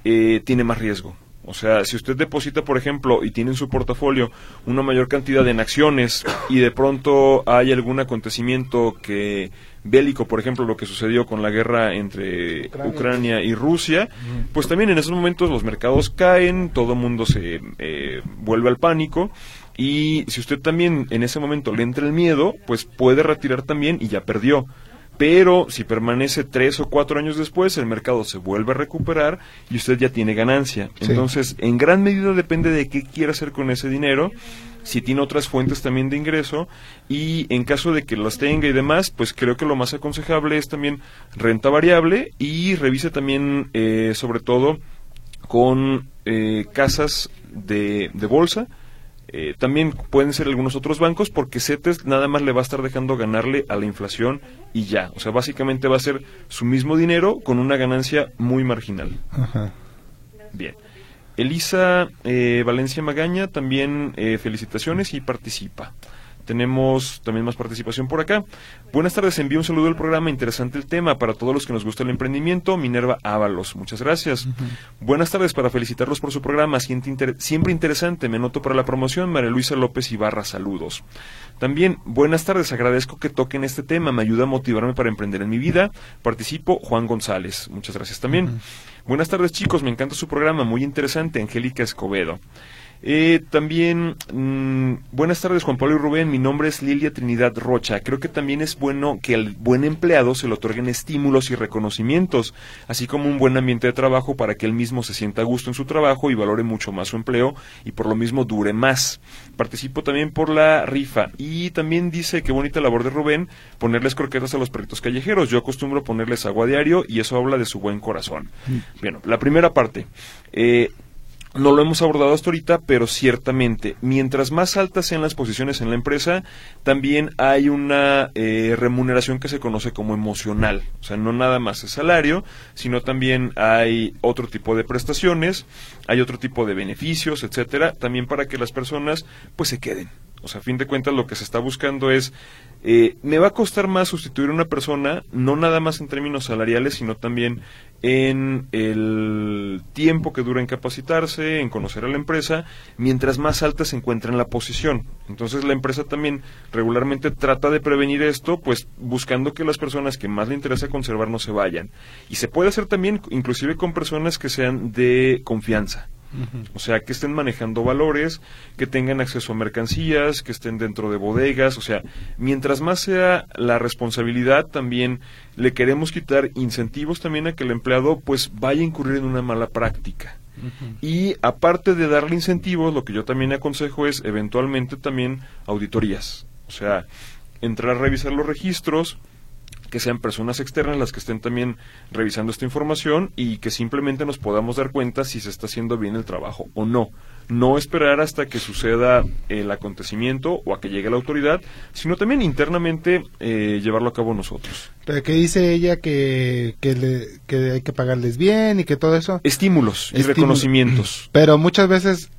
eh, tiene más riesgo. O sea, si usted deposita, por ejemplo, y tiene en su portafolio una mayor cantidad en acciones y de pronto hay algún acontecimiento que bélico, por ejemplo, lo que sucedió con la guerra entre Ucrania, y Rusia, pues también en esos momentos los mercados caen, todo el mundo se eh, vuelve al pánico y si usted también en ese momento le entra el miedo, pues puede retirar también y ya perdió. Pero si permanece tres o cuatro años después, el mercado se vuelve a recuperar y usted ya tiene ganancia. Entonces, en gran medida depende de qué quiera hacer con ese dinero, si tiene otras fuentes también de ingreso y en caso de que las tenga y demás, pues creo que lo más aconsejable es también renta variable y revise también, eh, sobre todo, con eh, casas de, de bolsa eh, también pueden ser algunos otros bancos porque CETES nada más le va a estar dejando ganarle a la inflación y ya. O sea, básicamente va a ser su mismo dinero con una ganancia muy marginal. Bien. Elisa eh, Valencia Magaña también eh, felicitaciones y participa. Tenemos también más participación por acá. Buenas tardes, envío un saludo al programa, interesante el tema para todos los que nos gusta el emprendimiento. Minerva Ábalos, muchas gracias. Buenas tardes para felicitarlos por su programa, siempre interesante, me noto para la promoción. María Luisa López Ibarra, saludos. También, buenas tardes, agradezco que toquen este tema, me ayuda a motivarme para emprender en mi vida. Participo, Juan González, muchas gracias también. Buenas tardes chicos, me encanta su programa, muy interesante, Angélica Escobedo. Eh, también, mm, buenas tardes Juan Pablo y Rubén, mi nombre es Lilia Trinidad Rocha. Creo que también es bueno que al buen empleado se le otorguen estímulos y reconocimientos, así como un buen ambiente de trabajo para que él mismo se sienta a gusto en su trabajo y valore mucho más su empleo y por lo mismo dure más. Participo también por la rifa y también dice que bonita labor de Rubén ponerles croquetas a los perritos callejeros. Yo acostumbro ponerles agua diario y eso habla de su buen corazón. Mm. Bueno, la primera parte. Eh, no lo hemos abordado hasta ahorita, pero ciertamente, mientras más altas sean las posiciones en la empresa, también hay una eh, remuneración que se conoce como emocional. O sea, no nada más es salario, sino también hay otro tipo de prestaciones, hay otro tipo de beneficios, etcétera, también para que las personas pues se queden. O sea, a fin de cuentas lo que se está buscando es eh, me va a costar más sustituir a una persona, no nada más en términos salariales, sino también en el tiempo que dura en capacitarse, en conocer a la empresa, mientras más alta se encuentra en la posición. Entonces la empresa también regularmente trata de prevenir esto, pues buscando que las personas que más le interesa conservar no se vayan. Y se puede hacer también inclusive con personas que sean de confianza. O sea, que estén manejando valores, que tengan acceso a mercancías, que estén dentro de bodegas. O sea, mientras más sea la responsabilidad, también le queremos quitar incentivos también a que el empleado pues vaya a incurrir en una mala práctica. Y aparte de darle incentivos, lo que yo también aconsejo es eventualmente también auditorías. O sea, entrar a revisar los registros, que sean personas externas las que estén también revisando esta información y que simplemente nos podamos dar cuenta si se está haciendo bien el trabajo o no. No esperar hasta que suceda el acontecimiento o a que llegue la autoridad, sino también internamente eh, llevarlo a cabo nosotros. Pero que dice ella que, que, hay que pagarles bien y que todo eso. Estímulos y reconocimientos. Pero muchas veces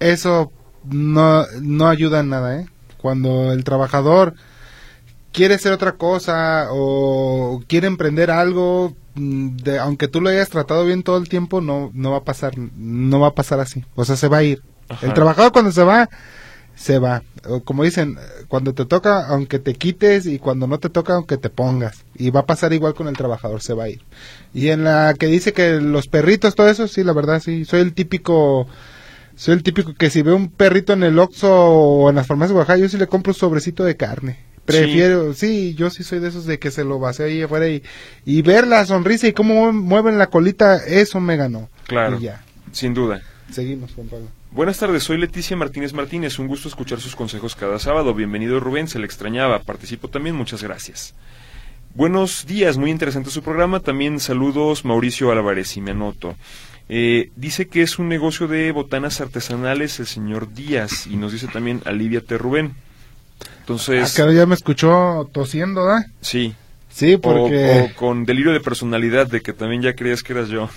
eso no, no ayuda en nada, ¿eh? Cuando el trabajador quiere hacer otra cosa o quiere emprender algo, mm, de, aunque tú lo hayas tratado bien todo el tiempo, no, no va a pasar, no va a pasar así. O sea, se va a ir. El trabajador cuando se va, se va. O como dicen, cuando te toca, aunque te quites y cuando no te toca, aunque te pongas. Y va a pasar igual con el trabajador, se va a ir. Y en la que dice que los perritos, todo eso, sí, la verdad, sí. Soy el típico Soy el típico que si veo un perrito en el Oxxo o en las farmacias de Oaxaca, yo sí le compro un sobrecito de carne. Prefiero, sí. yo sí soy de esos de que se lo vacía ahí afuera y, y ver la sonrisa y cómo mueven la colita, eso me ganó. Claro. Y ya. Sin duda. Seguimos, Juan Pablo. Buenas tardes, soy Leticia Martínez Martínez. Un gusto escuchar sus consejos cada sábado. Bienvenido Rubén, se le extrañaba. Participo también, muchas gracias. Buenos días, muy interesante su programa. También saludos Mauricio Álvarez y me anoto. Eh, dice que es un negocio de botanas artesanales el señor Díaz y nos dice también aliviate Rubén. Entonces... Ah, ya me escuchó tosiendo, ¿da? Sí. Sí, porque... O, con delirio de personalidad de que también ya creías que eras yo.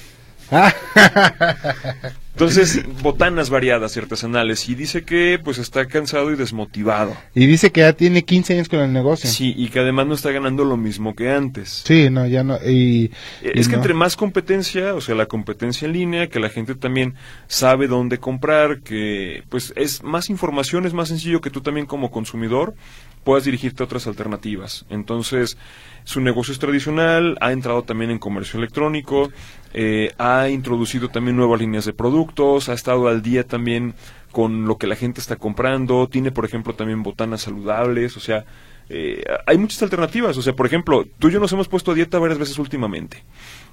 Entonces, botanas variadas y artesanales. Y dice que pues está cansado y desmotivado. Y dice que ya tiene 15 años con el negocio. Sí, y que además no está ganando lo mismo que antes. Sí, no, ya no. Y, es que entre más competencia, o sea, la competencia en línea, que la gente también sabe dónde comprar, que pues es más información, es más sencillo que tú también como consumidor puedas dirigirte a otras alternativas. Entonces, su negocio es tradicional, ha entrado también en comercio electrónico, eh, ha introducido también nuevas líneas de productos, ha estado al día también con lo que la gente está comprando, tiene por ejemplo también botanas saludables, o sea, eh, hay muchas alternativas, o sea, por ejemplo, tú y yo nos hemos puesto a dieta varias veces últimamente.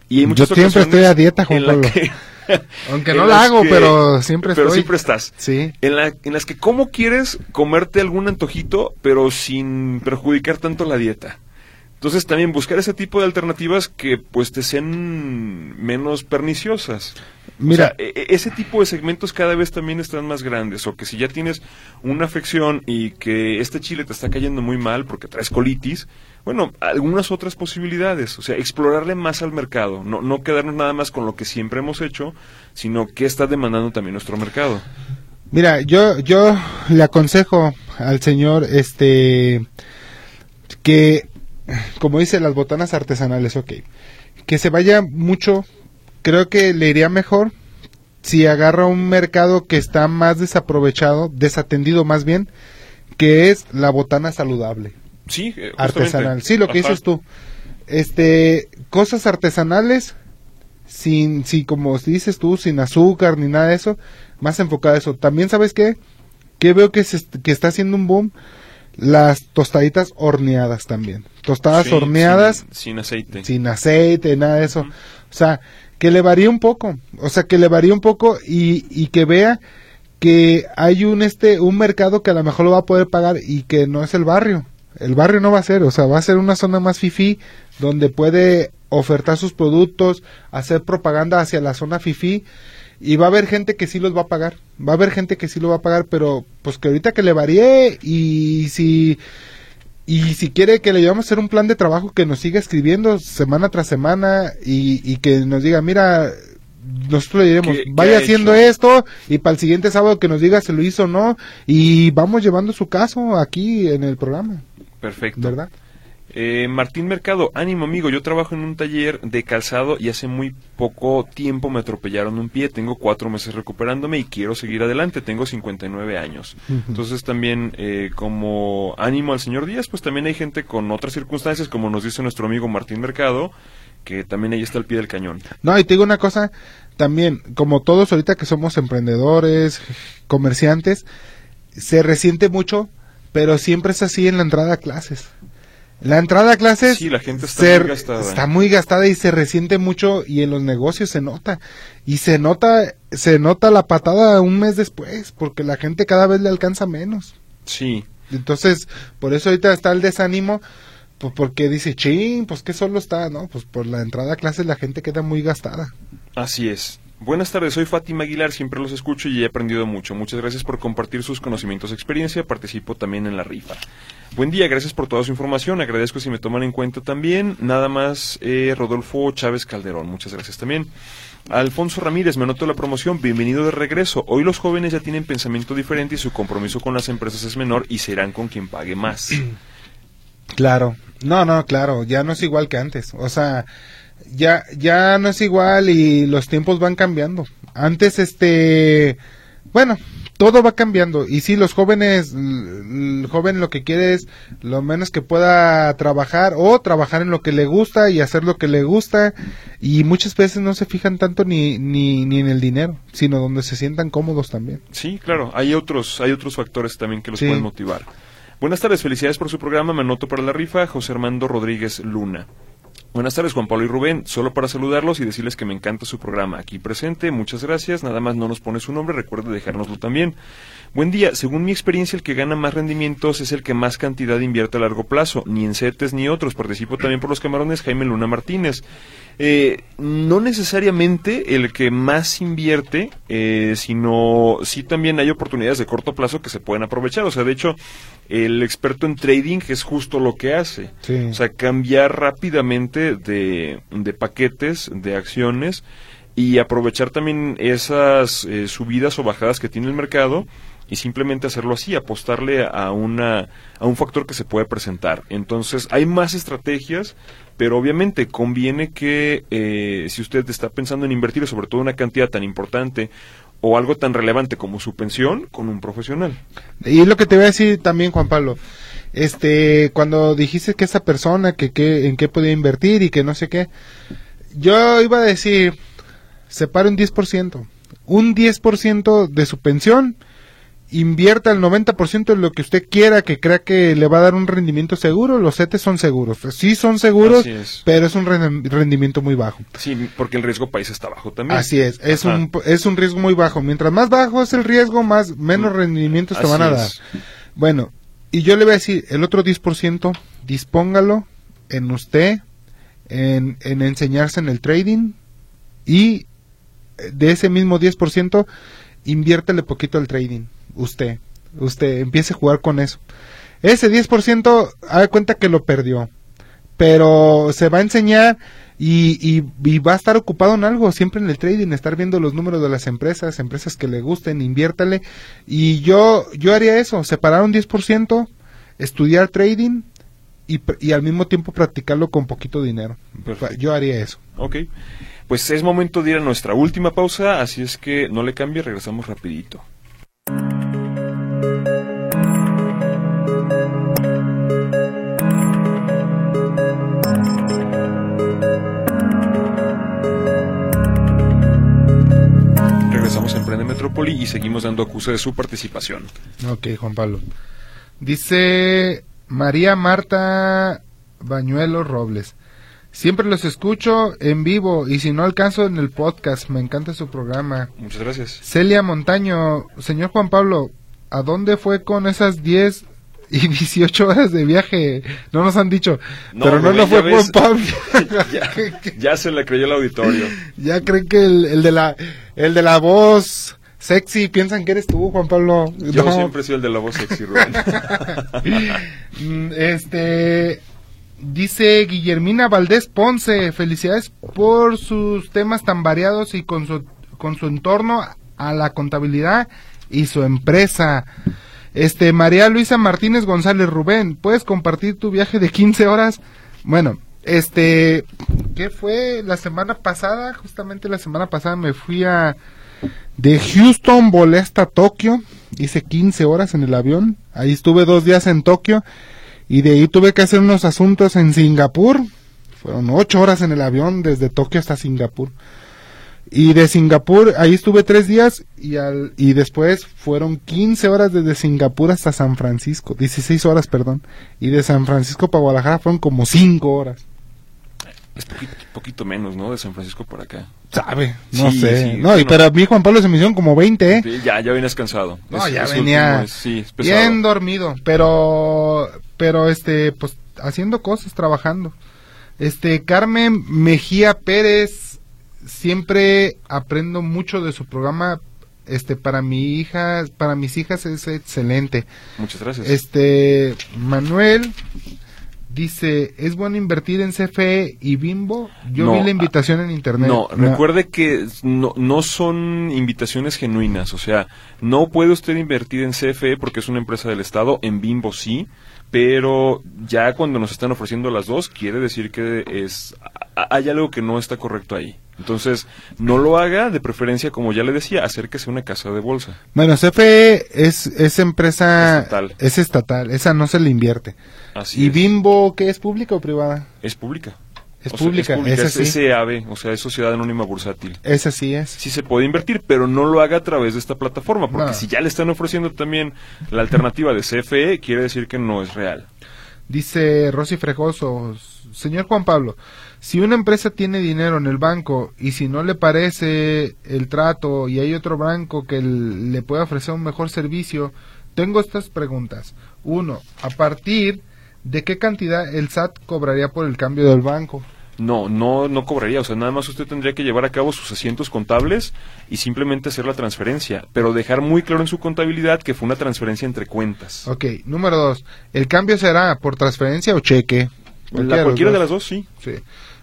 Y hay muchas yo siempre estoy a dieta, Juan Pablo. Aunque no la hago, pero siempre pero estoy. siempre estás. Sí. En, la, en las que cómo quieres comerte algún antojito, pero sin perjudicar tanto la dieta. Entonces también buscar ese tipo de alternativas que pues te sean menos perniciosas. Mira, e, e, ese tipo de segmentos cada vez también están más grandes o que si ya tienes una afección y que este chile te está cayendo muy mal porque traes colitis, bueno, algunas otras posibilidades, o sea, explorarle más al mercado, no, no quedarnos nada más con lo que siempre hemos hecho, sino qué está demandando también nuestro mercado. Mira, yo yo le aconsejo al señor este que como dice, las botanas artesanales, ok. Que se vaya mucho, creo que le iría mejor si agarra un mercado que está más desaprovechado, desatendido más bien, que es la botana saludable. Sí, eh, artesanal. Sí, lo que dices tú. Este, cosas artesanales, sin, sí, como dices tú, sin azúcar ni nada de eso, más enfocado a eso. También, ¿sabes qué? Que veo que, se, que está haciendo un boom las tostaditas horneadas también. Tostadas horneadas. Sin, aceite. Sin aceite, nada de eso. O sea, que le varíe un poco. O sea, que le varíe un poco y, y que vea que hay un este un mercado que a lo mejor lo va a poder pagar y que no es el barrio. El barrio no va a ser, o sea, va a ser una zona más fifi donde puede ofertar sus productos, hacer propaganda hacia la zona fifi y va a haber gente que sí los va a pagar, va a haber gente que sí lo va a pagar, pero pues que ahorita que le varíe y si y si quiere que le llevamos a hacer un plan de trabajo que nos siga escribiendo semana tras semana y, que nos diga, mira, nosotros le diremos, vaya haciendo esto y para el siguiente sábado que nos diga si lo hizo o no y vamos llevando su caso aquí en el programa. Perfecto. ¿Verdad? Eh, Martín Mercado, ánimo amigo, yo trabajo en un taller de calzado y hace muy poco tiempo me atropellaron un pie, tengo cuatro meses recuperándome y quiero seguir adelante, tengo 59 años. Entonces también eh, como ánimo al señor Díaz, pues también hay gente con otras circunstancias, como nos dice nuestro amigo Martín Mercado, que también ahí está al pie del cañón. No, y te digo una cosa, también, como todos ahorita que somos emprendedores, comerciantes, se resiente mucho, pero siempre es así en la entrada a clases. La entrada a clases sí, la gente está, muy gastada. está muy gastada y se resiente mucho y en los negocios se nota. Y se nota, se nota la patada un mes después porque la gente cada vez le alcanza menos. Sí. Entonces, por eso ahorita está el desánimo, pues porque dice, ching, pues que solo está, ¿no? Pues por la entrada a clases la gente queda muy gastada. Así es. Buenas tardes, soy Fátima Aguilar, siempre los escucho y he aprendido mucho. Muchas gracias por compartir sus conocimientos experiencia, participo también en la rifa. Buen día, gracias por toda su información, agradezco si me toman en cuenta también. Nada más, eh, Rodolfo Chávez Calderón, muchas gracias también. Alfonso Ramírez, me anoto la promoción, bienvenido de regreso. Hoy los jóvenes ya tienen pensamiento diferente y su compromiso con las empresas es menor y serán con quien pague más. Claro, no, no, claro, ya no es igual que antes. O sea, ya, ya no es igual y los tiempos van cambiando. Antes, este, bueno, todo va cambiando. Y sí, los jóvenes, el joven lo que quiere es lo menos que pueda trabajar o trabajar en lo que le gusta y hacer lo que le gusta. Y muchas veces no se fijan tanto ni, ni, ni en el dinero, sino donde se sientan cómodos también. Sí, claro, hay otros, hay otros factores también que los pueden motivar. Buenas tardes, felicidades por su programa. Me anoto para la rifa, José Armando Rodríguez Luna. Buenas tardes, Juan Pablo y Rubén. Solo para saludarlos y decirles que me encanta su programa aquí presente. Muchas gracias. Nada más no nos pone su nombre, recuerde dejárnoslo también. Buen día. Según mi experiencia, el que gana más rendimientos es el que más cantidad invierte a largo plazo. Ni en CETES ni otros. Participo también por los camarones Jaime Luna Martínez. Eh, no necesariamente el que más invierte, eh, sino sí también hay oportunidades de corto plazo que se pueden aprovechar. O sea, de hecho, el experto en trading es justo lo que hace. O sea, cambiar rápidamente de, de, paquetes, de acciones y aprovechar también esas eh, subidas o bajadas que tiene el mercado y simplemente hacerlo así, apostarle a, una, a un factor que se puede presentar. Entonces, hay más estrategias, pero obviamente conviene que eh, si usted está pensando en invertir, sobre todo una cantidad tan importante o algo tan relevante como su pensión, con un profesional. Y lo que te voy a decir también, Juan Pablo, este, cuando dijiste que esa persona, que, que en qué podía invertir y que no sé qué, yo iba a decir, separe un 10%, un 10% de su pensión invierta el 90% en lo que usted quiera que crea que le va a dar un rendimiento seguro, los CETES son seguros. Sí son seguros, pero es un rendimiento muy bajo. Sí, porque el riesgo país está bajo también. Así es, es un, es un riesgo muy bajo. Mientras más bajo es el riesgo, más menos mm, rendimientos te van a dar. Bueno, y yo le voy a decir, el otro 10%, dispóngalo en usted, en, en enseñarse en el trading y de ese mismo 10%, inviértele poquito al trading usted, usted empiece a jugar con eso. Ese 10% haga cuenta que lo perdió, pero se va a enseñar y, y, va a estar ocupado en algo, siempre en el trading, estar viendo los números de las empresas, empresas que le gusten, inviértale. Y yo, yo haría eso, separar un 10%, estudiar trading y, y al mismo tiempo practicarlo con poquito dinero. Yo haría eso. Ok, pues es momento de ir a nuestra última pausa, así es que no le cambie, regresamos rapidito. Prende Metrópoli y seguimos dando acuse de su participación. Ok, Juan Pablo. Dice María Marta Bañuelo Robles. Siempre los escucho en vivo y si no alcanzo en el podcast, me encanta su programa. Muchas gracias. Celia Montaño, señor Juan Pablo, ¿a dónde fue con esas 10 y 18 horas de viaje? No nos han dicho, pero no, lo fue Juan Pablo. ya, se le creyó el auditorio. Ya creen que el, de la el de la voz sexy piensan que eres tú, Juan Pablo. Yo siempre he sido el de la voz sexy, Rubén. Mm, este Dice Guillermina Valdés Ponce, felicidades por sus temas tan variados y con su, con su entorno a la contabilidad y su empresa. Este, María Luisa Martínez González Rubén, ¿puedes compartir tu viaje de 15 horas? Bueno, este, ¿qué fue la semana pasada? Justamente la semana pasada me fui a, de Houston volé hasta Tokio, hice 15 horas en el avión, ahí estuve dos días en Tokio y de ahí tuve que hacer unos asuntos en Singapur. Fueron ocho horas en el avión desde Tokio hasta Singapur. Y de Singapur, ahí estuve tres días y, al, y después fueron 15 horas desde Singapur hasta San Francisco. 16 horas, perdón. Y de San Francisco para Guadalajara fueron como cinco horas. Es poquito, poquito menos, ¿no? De San Francisco para acá. Sabe, no sé. no, y pero a mí Juan Pablo se me hicieron como 20, ¿eh? ya, ya vienes cansado. No, ya venía bien dormido, pero pero este, pues haciendo cosas, trabajando. Este, Carmen Mejía Pérez, siempre aprendo mucho de su programa. Este, para mi hija, para mis hijas es excelente. Muchas gracias. Este, Manuel dice, ¿es bueno invertir en CFE y Bimbo? Yo vi la invitación en internet. No, recuerde que no, no son invitaciones genuinas, o sea, no puede usted invertir en CFE porque es una empresa del Estado, en Bimbo sí pero ya cuando nos están ofreciendo las dos, quiere decir que es hay algo que no está correcto ahí. Entonces, no lo haga, de preferencia, como ya le decía, acérquese a una casa de bolsa. Bueno, CFE es, es empresa... Estatal. Es estatal, esa no se le invierte. Así ¿Y es. Bimbo qué es pública o privada? Es pública. Es O sea, pública, es, sí. es SAB, o sea, es Sociedad Anónima Bursátil. Esa sí es. Sí se puede invertir, pero no lo haga a través de esta plataforma, porque No. si ya le están ofreciendo también la alternativa de CFE, quiere decir que no es real. Dice Rosy Fregoso, señor Juan Pablo, si una empresa tiene dinero en el banco y si no le parece el trato y hay otro banco que le pueda ofrecer un mejor servicio, tengo estas preguntas. Uno, ¿a partir de qué cantidad el SAT cobraría por el cambio del banco? No, no, no cobraría. O sea, nada más usted tendría que llevar a cabo sus asientos contables y simplemente hacer la transferencia, pero dejar muy claro en su contabilidad que fue una transferencia entre cuentas. Ok, número dos, ¿el cambio será por transferencia o cheque? La, cualquiera de las dos, sí. Sí.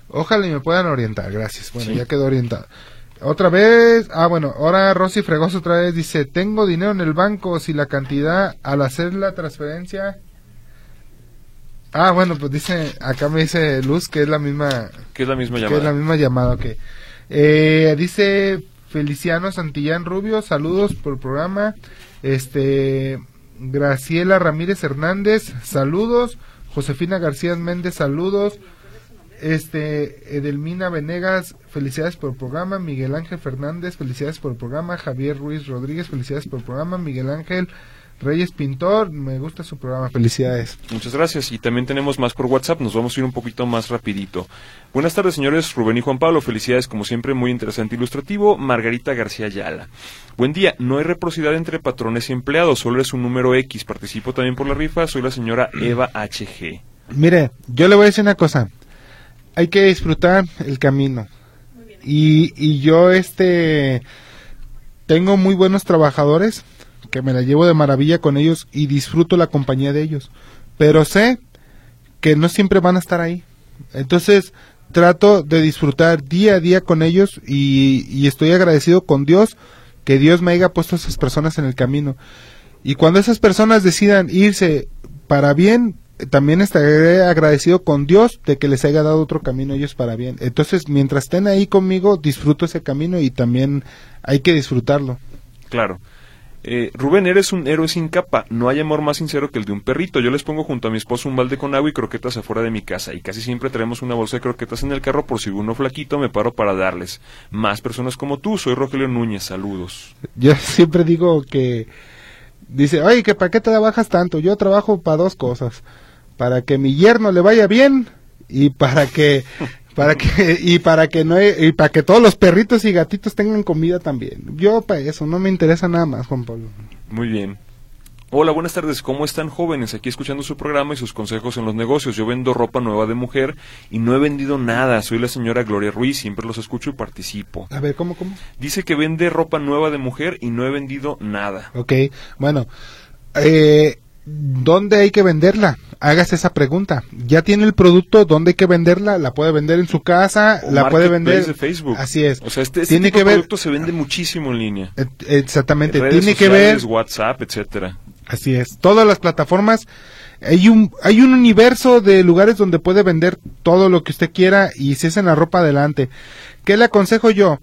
Ojalá y me puedan orientar, gracias. Bueno, Sí. ya quedó orientado. Otra vez, ah, bueno, ahora Rosy Fregoso otra vez dice, tengo dinero en el banco, si la cantidad al hacer la transferencia... Ah, bueno, pues dice, acá me dice Luz que es la misma, Que es la misma que es llamada. la misma llamada, ok. Eh, dice Feliciano Santillán Rubio, saludos por el programa. Este, Graciela Ramírez Hernández, saludos. Josefina García Méndez, saludos. Este, Edelmina Venegas, felicidades por el programa. Miguel Ángel Fernández, felicidades por el programa. Javier Ruiz Rodríguez, felicidades por el programa. Miguel Ángel Reyes Pintor, me gusta su programa, felicidades. Muchas gracias. Y también tenemos más por WhatsApp. Nos vamos a ir un poquito más rapidito. Buenas tardes, señores. Rubén y Juan Pablo. Felicidades, como siempre, muy interesante e ilustrativo. Margarita García Ayala. Buen día. No hay reciprocidad entre patrones y empleados. Solo es un número X. Participo también por la rifa. Soy la señora Eva HG. Mire, yo le voy a decir una cosa. Hay que disfrutar el camino. Y, y yo, este, tengo muy buenos trabajadores que me la llevo de maravilla con ellos y disfruto la compañía de ellos. Pero sé que no siempre van a estar ahí. Entonces, trato de disfrutar día a día con ellos y, estoy agradecido con Dios que Dios me haya puesto a esas personas en el camino. Y cuando esas personas decidan irse para bien, también estaré agradecido con Dios de que les haya dado otro camino ellos para bien. Entonces, mientras estén ahí conmigo, disfruto ese camino y también hay que disfrutarlo. Claro. Eh, Rubén, eres un héroe sin capa. No hay amor más sincero que el de un perrito. Yo les pongo junto a mi esposo un balde con agua y croquetas afuera de mi casa. Y casi siempre traemos una bolsa de croquetas en el carro por si uno flaquito me paro para darles. Más personas como tú. Soy Rogelio Núñez. Saludos. Yo siempre digo que dice, oye, que para qué te bajas tanto. Yo trabajo para dos cosas, para que mi yerno le vaya bien y para que para que y para que no y para que todos los perritos y gatitos tengan comida también. Yo para eso no me interesa nada más, Juan Pablo. Muy bien. Hola, buenas tardes. ¿Cómo están jóvenes? Aquí escuchando su programa y sus consejos en los negocios. Yo vendo ropa nueva de mujer y no he vendido nada. Soy la señora Gloria Ruiz. Siempre los escucho y participo. A ver, ¿cómo cómo? Dice que vende ropa nueva de mujer y no he vendido nada. Ok, bueno, eh, ¿dónde hay que venderla? Hágase esa pregunta. ¿Ya tiene el producto? ¿Dónde hay que venderla? ¿La puede vender en su casa? O ¿La puede vender? de Facebook. Así es. O sea, este, este Tiene tipo que de ver- producto se vende muchísimo en línea. Exactamente, Redes tiene que ver, WhatsApp, etcétera. así es, todas las plataformas, hay un, hay un universo de lugares donde puede vender todo lo que usted quiera y si es en la ropa adelante. ¿Qué le aconsejo yo?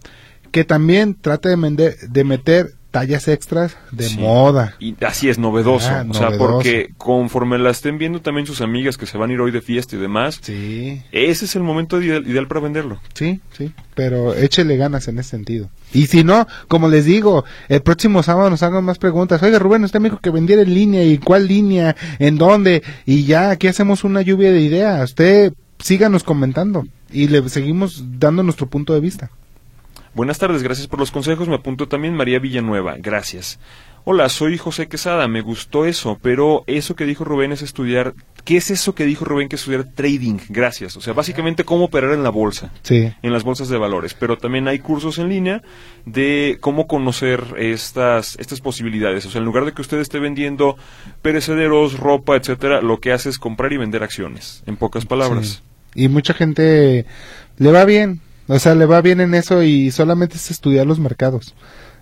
Que también trate de, vender- de meter tallas extras de Sí. moda. Y así es, novedoso. Ah, o sea, porque conforme la estén viendo también sus amigas que se van a ir hoy de fiesta y demás, Sí, ese es el momento ideal, ideal para venderlo. sí, sí, pero échele ganas en ese sentido. Y si no, como les digo, el próximo sábado nos hagan más preguntas. Oiga, Rubén, usted me dijo que vendiera en línea, ¿y cuál línea? ¿En dónde? Y ya, aquí hacemos una lluvia de ideas. Usted síganos comentando y le seguimos dando nuestro punto de vista. Buenas tardes, gracias por los consejos. Me apunto también María Villanueva. Gracias. Hola, soy José Quesada. Me gustó eso, pero eso que dijo Rubén es estudiar. ¿Qué es eso que dijo Rubén que es estudiar trading? Gracias. O sea, básicamente cómo operar en la bolsa. Sí. en las bolsas de valores, pero también hay cursos en línea de cómo conocer estas estas posibilidades. O sea, en lugar de que usted esté vendiendo perecederos, ropa, etcétera, lo que hace es comprar y vender acciones, en pocas palabras. Sí. Y mucha gente le va bien, o sea, le va bien en eso y solamente es estudiar los mercados.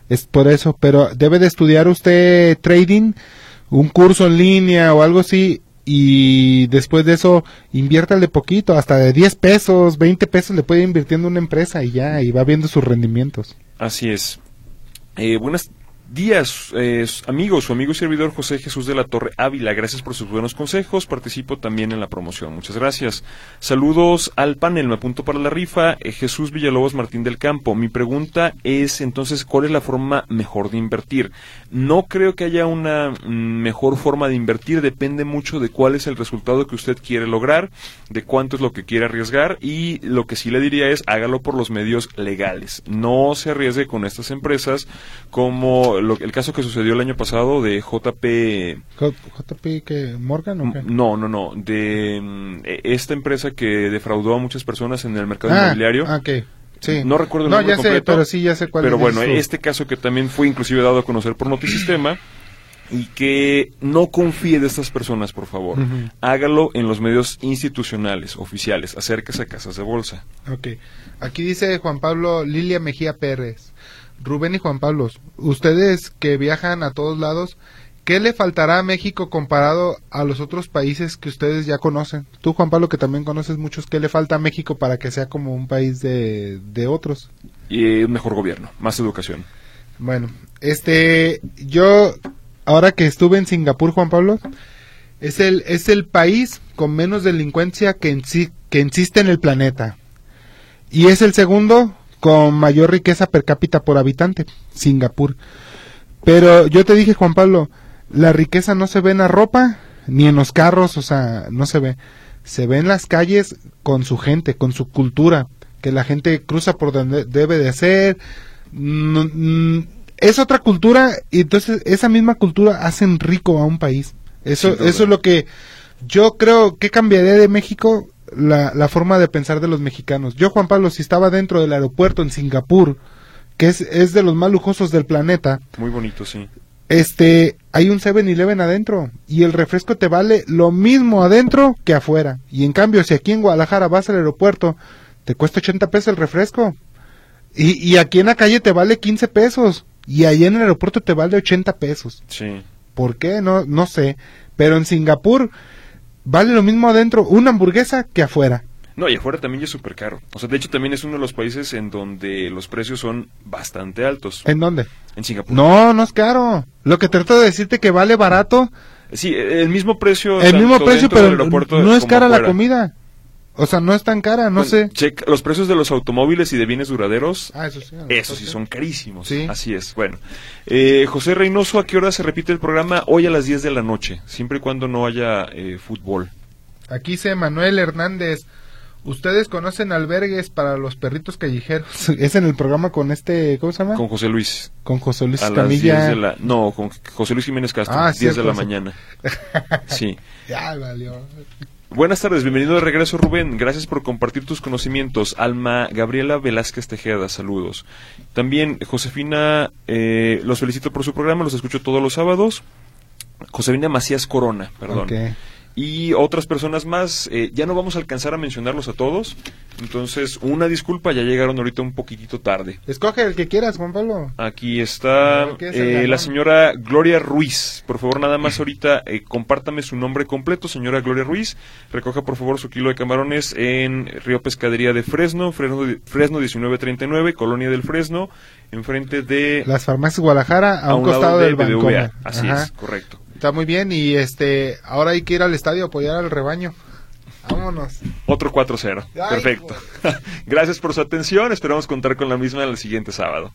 Es por eso, pero debe de estudiar usted trading, un curso en línea o algo así, y después de eso inviértale poquito, hasta de 10 pesos, 20 pesos le puede ir invirtiendo una empresa y ya, y va viendo sus rendimientos. Así es. Eh, buenas días, eh, amigos, su amigo y servidor José Jesús de la Torre Ávila. Gracias por sus buenos consejos. Participo también en la promoción. Muchas gracias. Saludos al panel. Me apunto para la rifa. Eh, Jesús Villalobos Martín del Campo. Mi pregunta es entonces, ¿cuál es la forma mejor de invertir? No creo que haya una mm, mejor forma de invertir. Depende mucho de cuál es el resultado que usted quiere lograr, de cuánto es lo que quiere arriesgar y lo que sí le diría es hágalo por los medios legales. No se arriesgue con estas empresas como el caso que sucedió el año pasado de JP... ¿JP que Morgan o qué? No, no, no, de mm, e, esta empresa que defraudó a muchas personas en el mercado Ah, inmobiliario. ah, ok. Sí. No recuerdo el No, nombre ya sé, completo, pero sí, ya sé cuál Pero es bueno, su- este caso que también fue inclusive dado a conocer por Notisistema y que no confíe de estas personas, por favor. Hágalo en los medios institucionales, oficiales. Acérquese a casas de bolsa. Ok. Aquí dice Juan Pablo Lilia Mejía Pérez. Rubén y Juan Pablo, ustedes que viajan a todos lados, ¿qué le faltará a México comparado a los otros países que ustedes ya conocen? Tú, Juan Pablo, que también conoces muchos, ¿qué le falta a México para que sea como un país de, de otros? Y un mejor gobierno, más educación. Bueno, este, yo, ahora que estuve en Singapur, Juan Pablo, es el, es el país con menos delincuencia que, ensi- que existe en el planeta. Y es el segundo con mayor riqueza per cápita por habitante, Singapur. Pero yo te dije, Juan Pablo, la riqueza no se ve en la ropa ni en los carros, o sea, no se ve. Se ve en las calles con su gente, con su cultura, que la gente cruza por donde debe de ser. Mm, es otra cultura y entonces esa misma cultura hacen rico a un país. Eso, eso es lo que yo creo que cambiaría de México la, la forma de pensar de los mexicanos. Yo, Juan Pablo, si estaba dentro del aeropuerto en Singapur, que es, es de los más lujosos del planeta, Muy bonito, sí. este, hay un 7-Eleven adentro y el refresco te vale lo mismo adentro que afuera. Y en cambio, si aquí en Guadalajara vas al aeropuerto, te cuesta 80 pesos el refresco. Y, y aquí en la calle te vale 15 pesos. Y allá en el aeropuerto te vale 80 pesos. Sí. ¿Por qué? No, no sé. Pero en Singapur vale lo mismo adentro una hamburguesa que afuera. No, y afuera también ya es súper caro. O sea, de hecho también es uno de los países en donde los precios son bastante altos. ¿En dónde? En Singapur. No, no es caro. Lo que trato de decirte que vale barato, Sí, el mismo precio. el mismo precio, pero no es cara la comida. O sea, no es tan cara, no Bueno, sé. checa, los precios de los automóviles y de bienes duraderos, Ah, eso sí. esos sí son carísimos. Sí. Así es. Bueno, eh, José Reynoso, ¿a qué hora se repite el programa? Hoy a las 10 de la noche, siempre y cuando no haya eh, fútbol. Aquí dice Manuel Hernández. ¿Ustedes conocen albergues para los perritos callejeros? Es en el programa con este, ¿cómo se llama? Con José Luis. Con José Luis A las Camilla. 10 de la... No, con José Luis Jiménez Castro, Ah, 10 de la mañana. Sí. Ya, valió. Buenas tardes, bienvenido de regreso Rubén. Gracias por compartir tus conocimientos. Alma Gabriela Velázquez Tejeda, saludos. También Josefina, eh, los felicito por su programa, los escucho todos los sábados. Josefina Macías Corona, perdón. Y otras personas más, eh, ya no vamos a alcanzar a mencionarlos a todos. Entonces, una disculpa, ya llegaron ahorita un poquitito tarde. Escoge el que quieras, Juan Pablo. Aquí está A ver, ¿qué es el eh, la señora Gloria Ruiz. Por favor, nada más ahorita eh, compártame su nombre completo, señora Gloria Ruiz. Recoja por favor su kilo de camarones en Río Pescadería de Fresno, Fresno, Fresno 1939, Colonia del Fresno, enfrente de Las farmacias Guadalajara a, un, lado costado del del BBVA. Bancomer. Así Ajá. es, correcto. Está muy bien y este, ahora hay que ir al estadio a apoyar al rebaño. Vámonos. Otro 4-0. Ay, Perfecto. Gracias por su atención. Esperamos contar con la misma el siguiente sábado.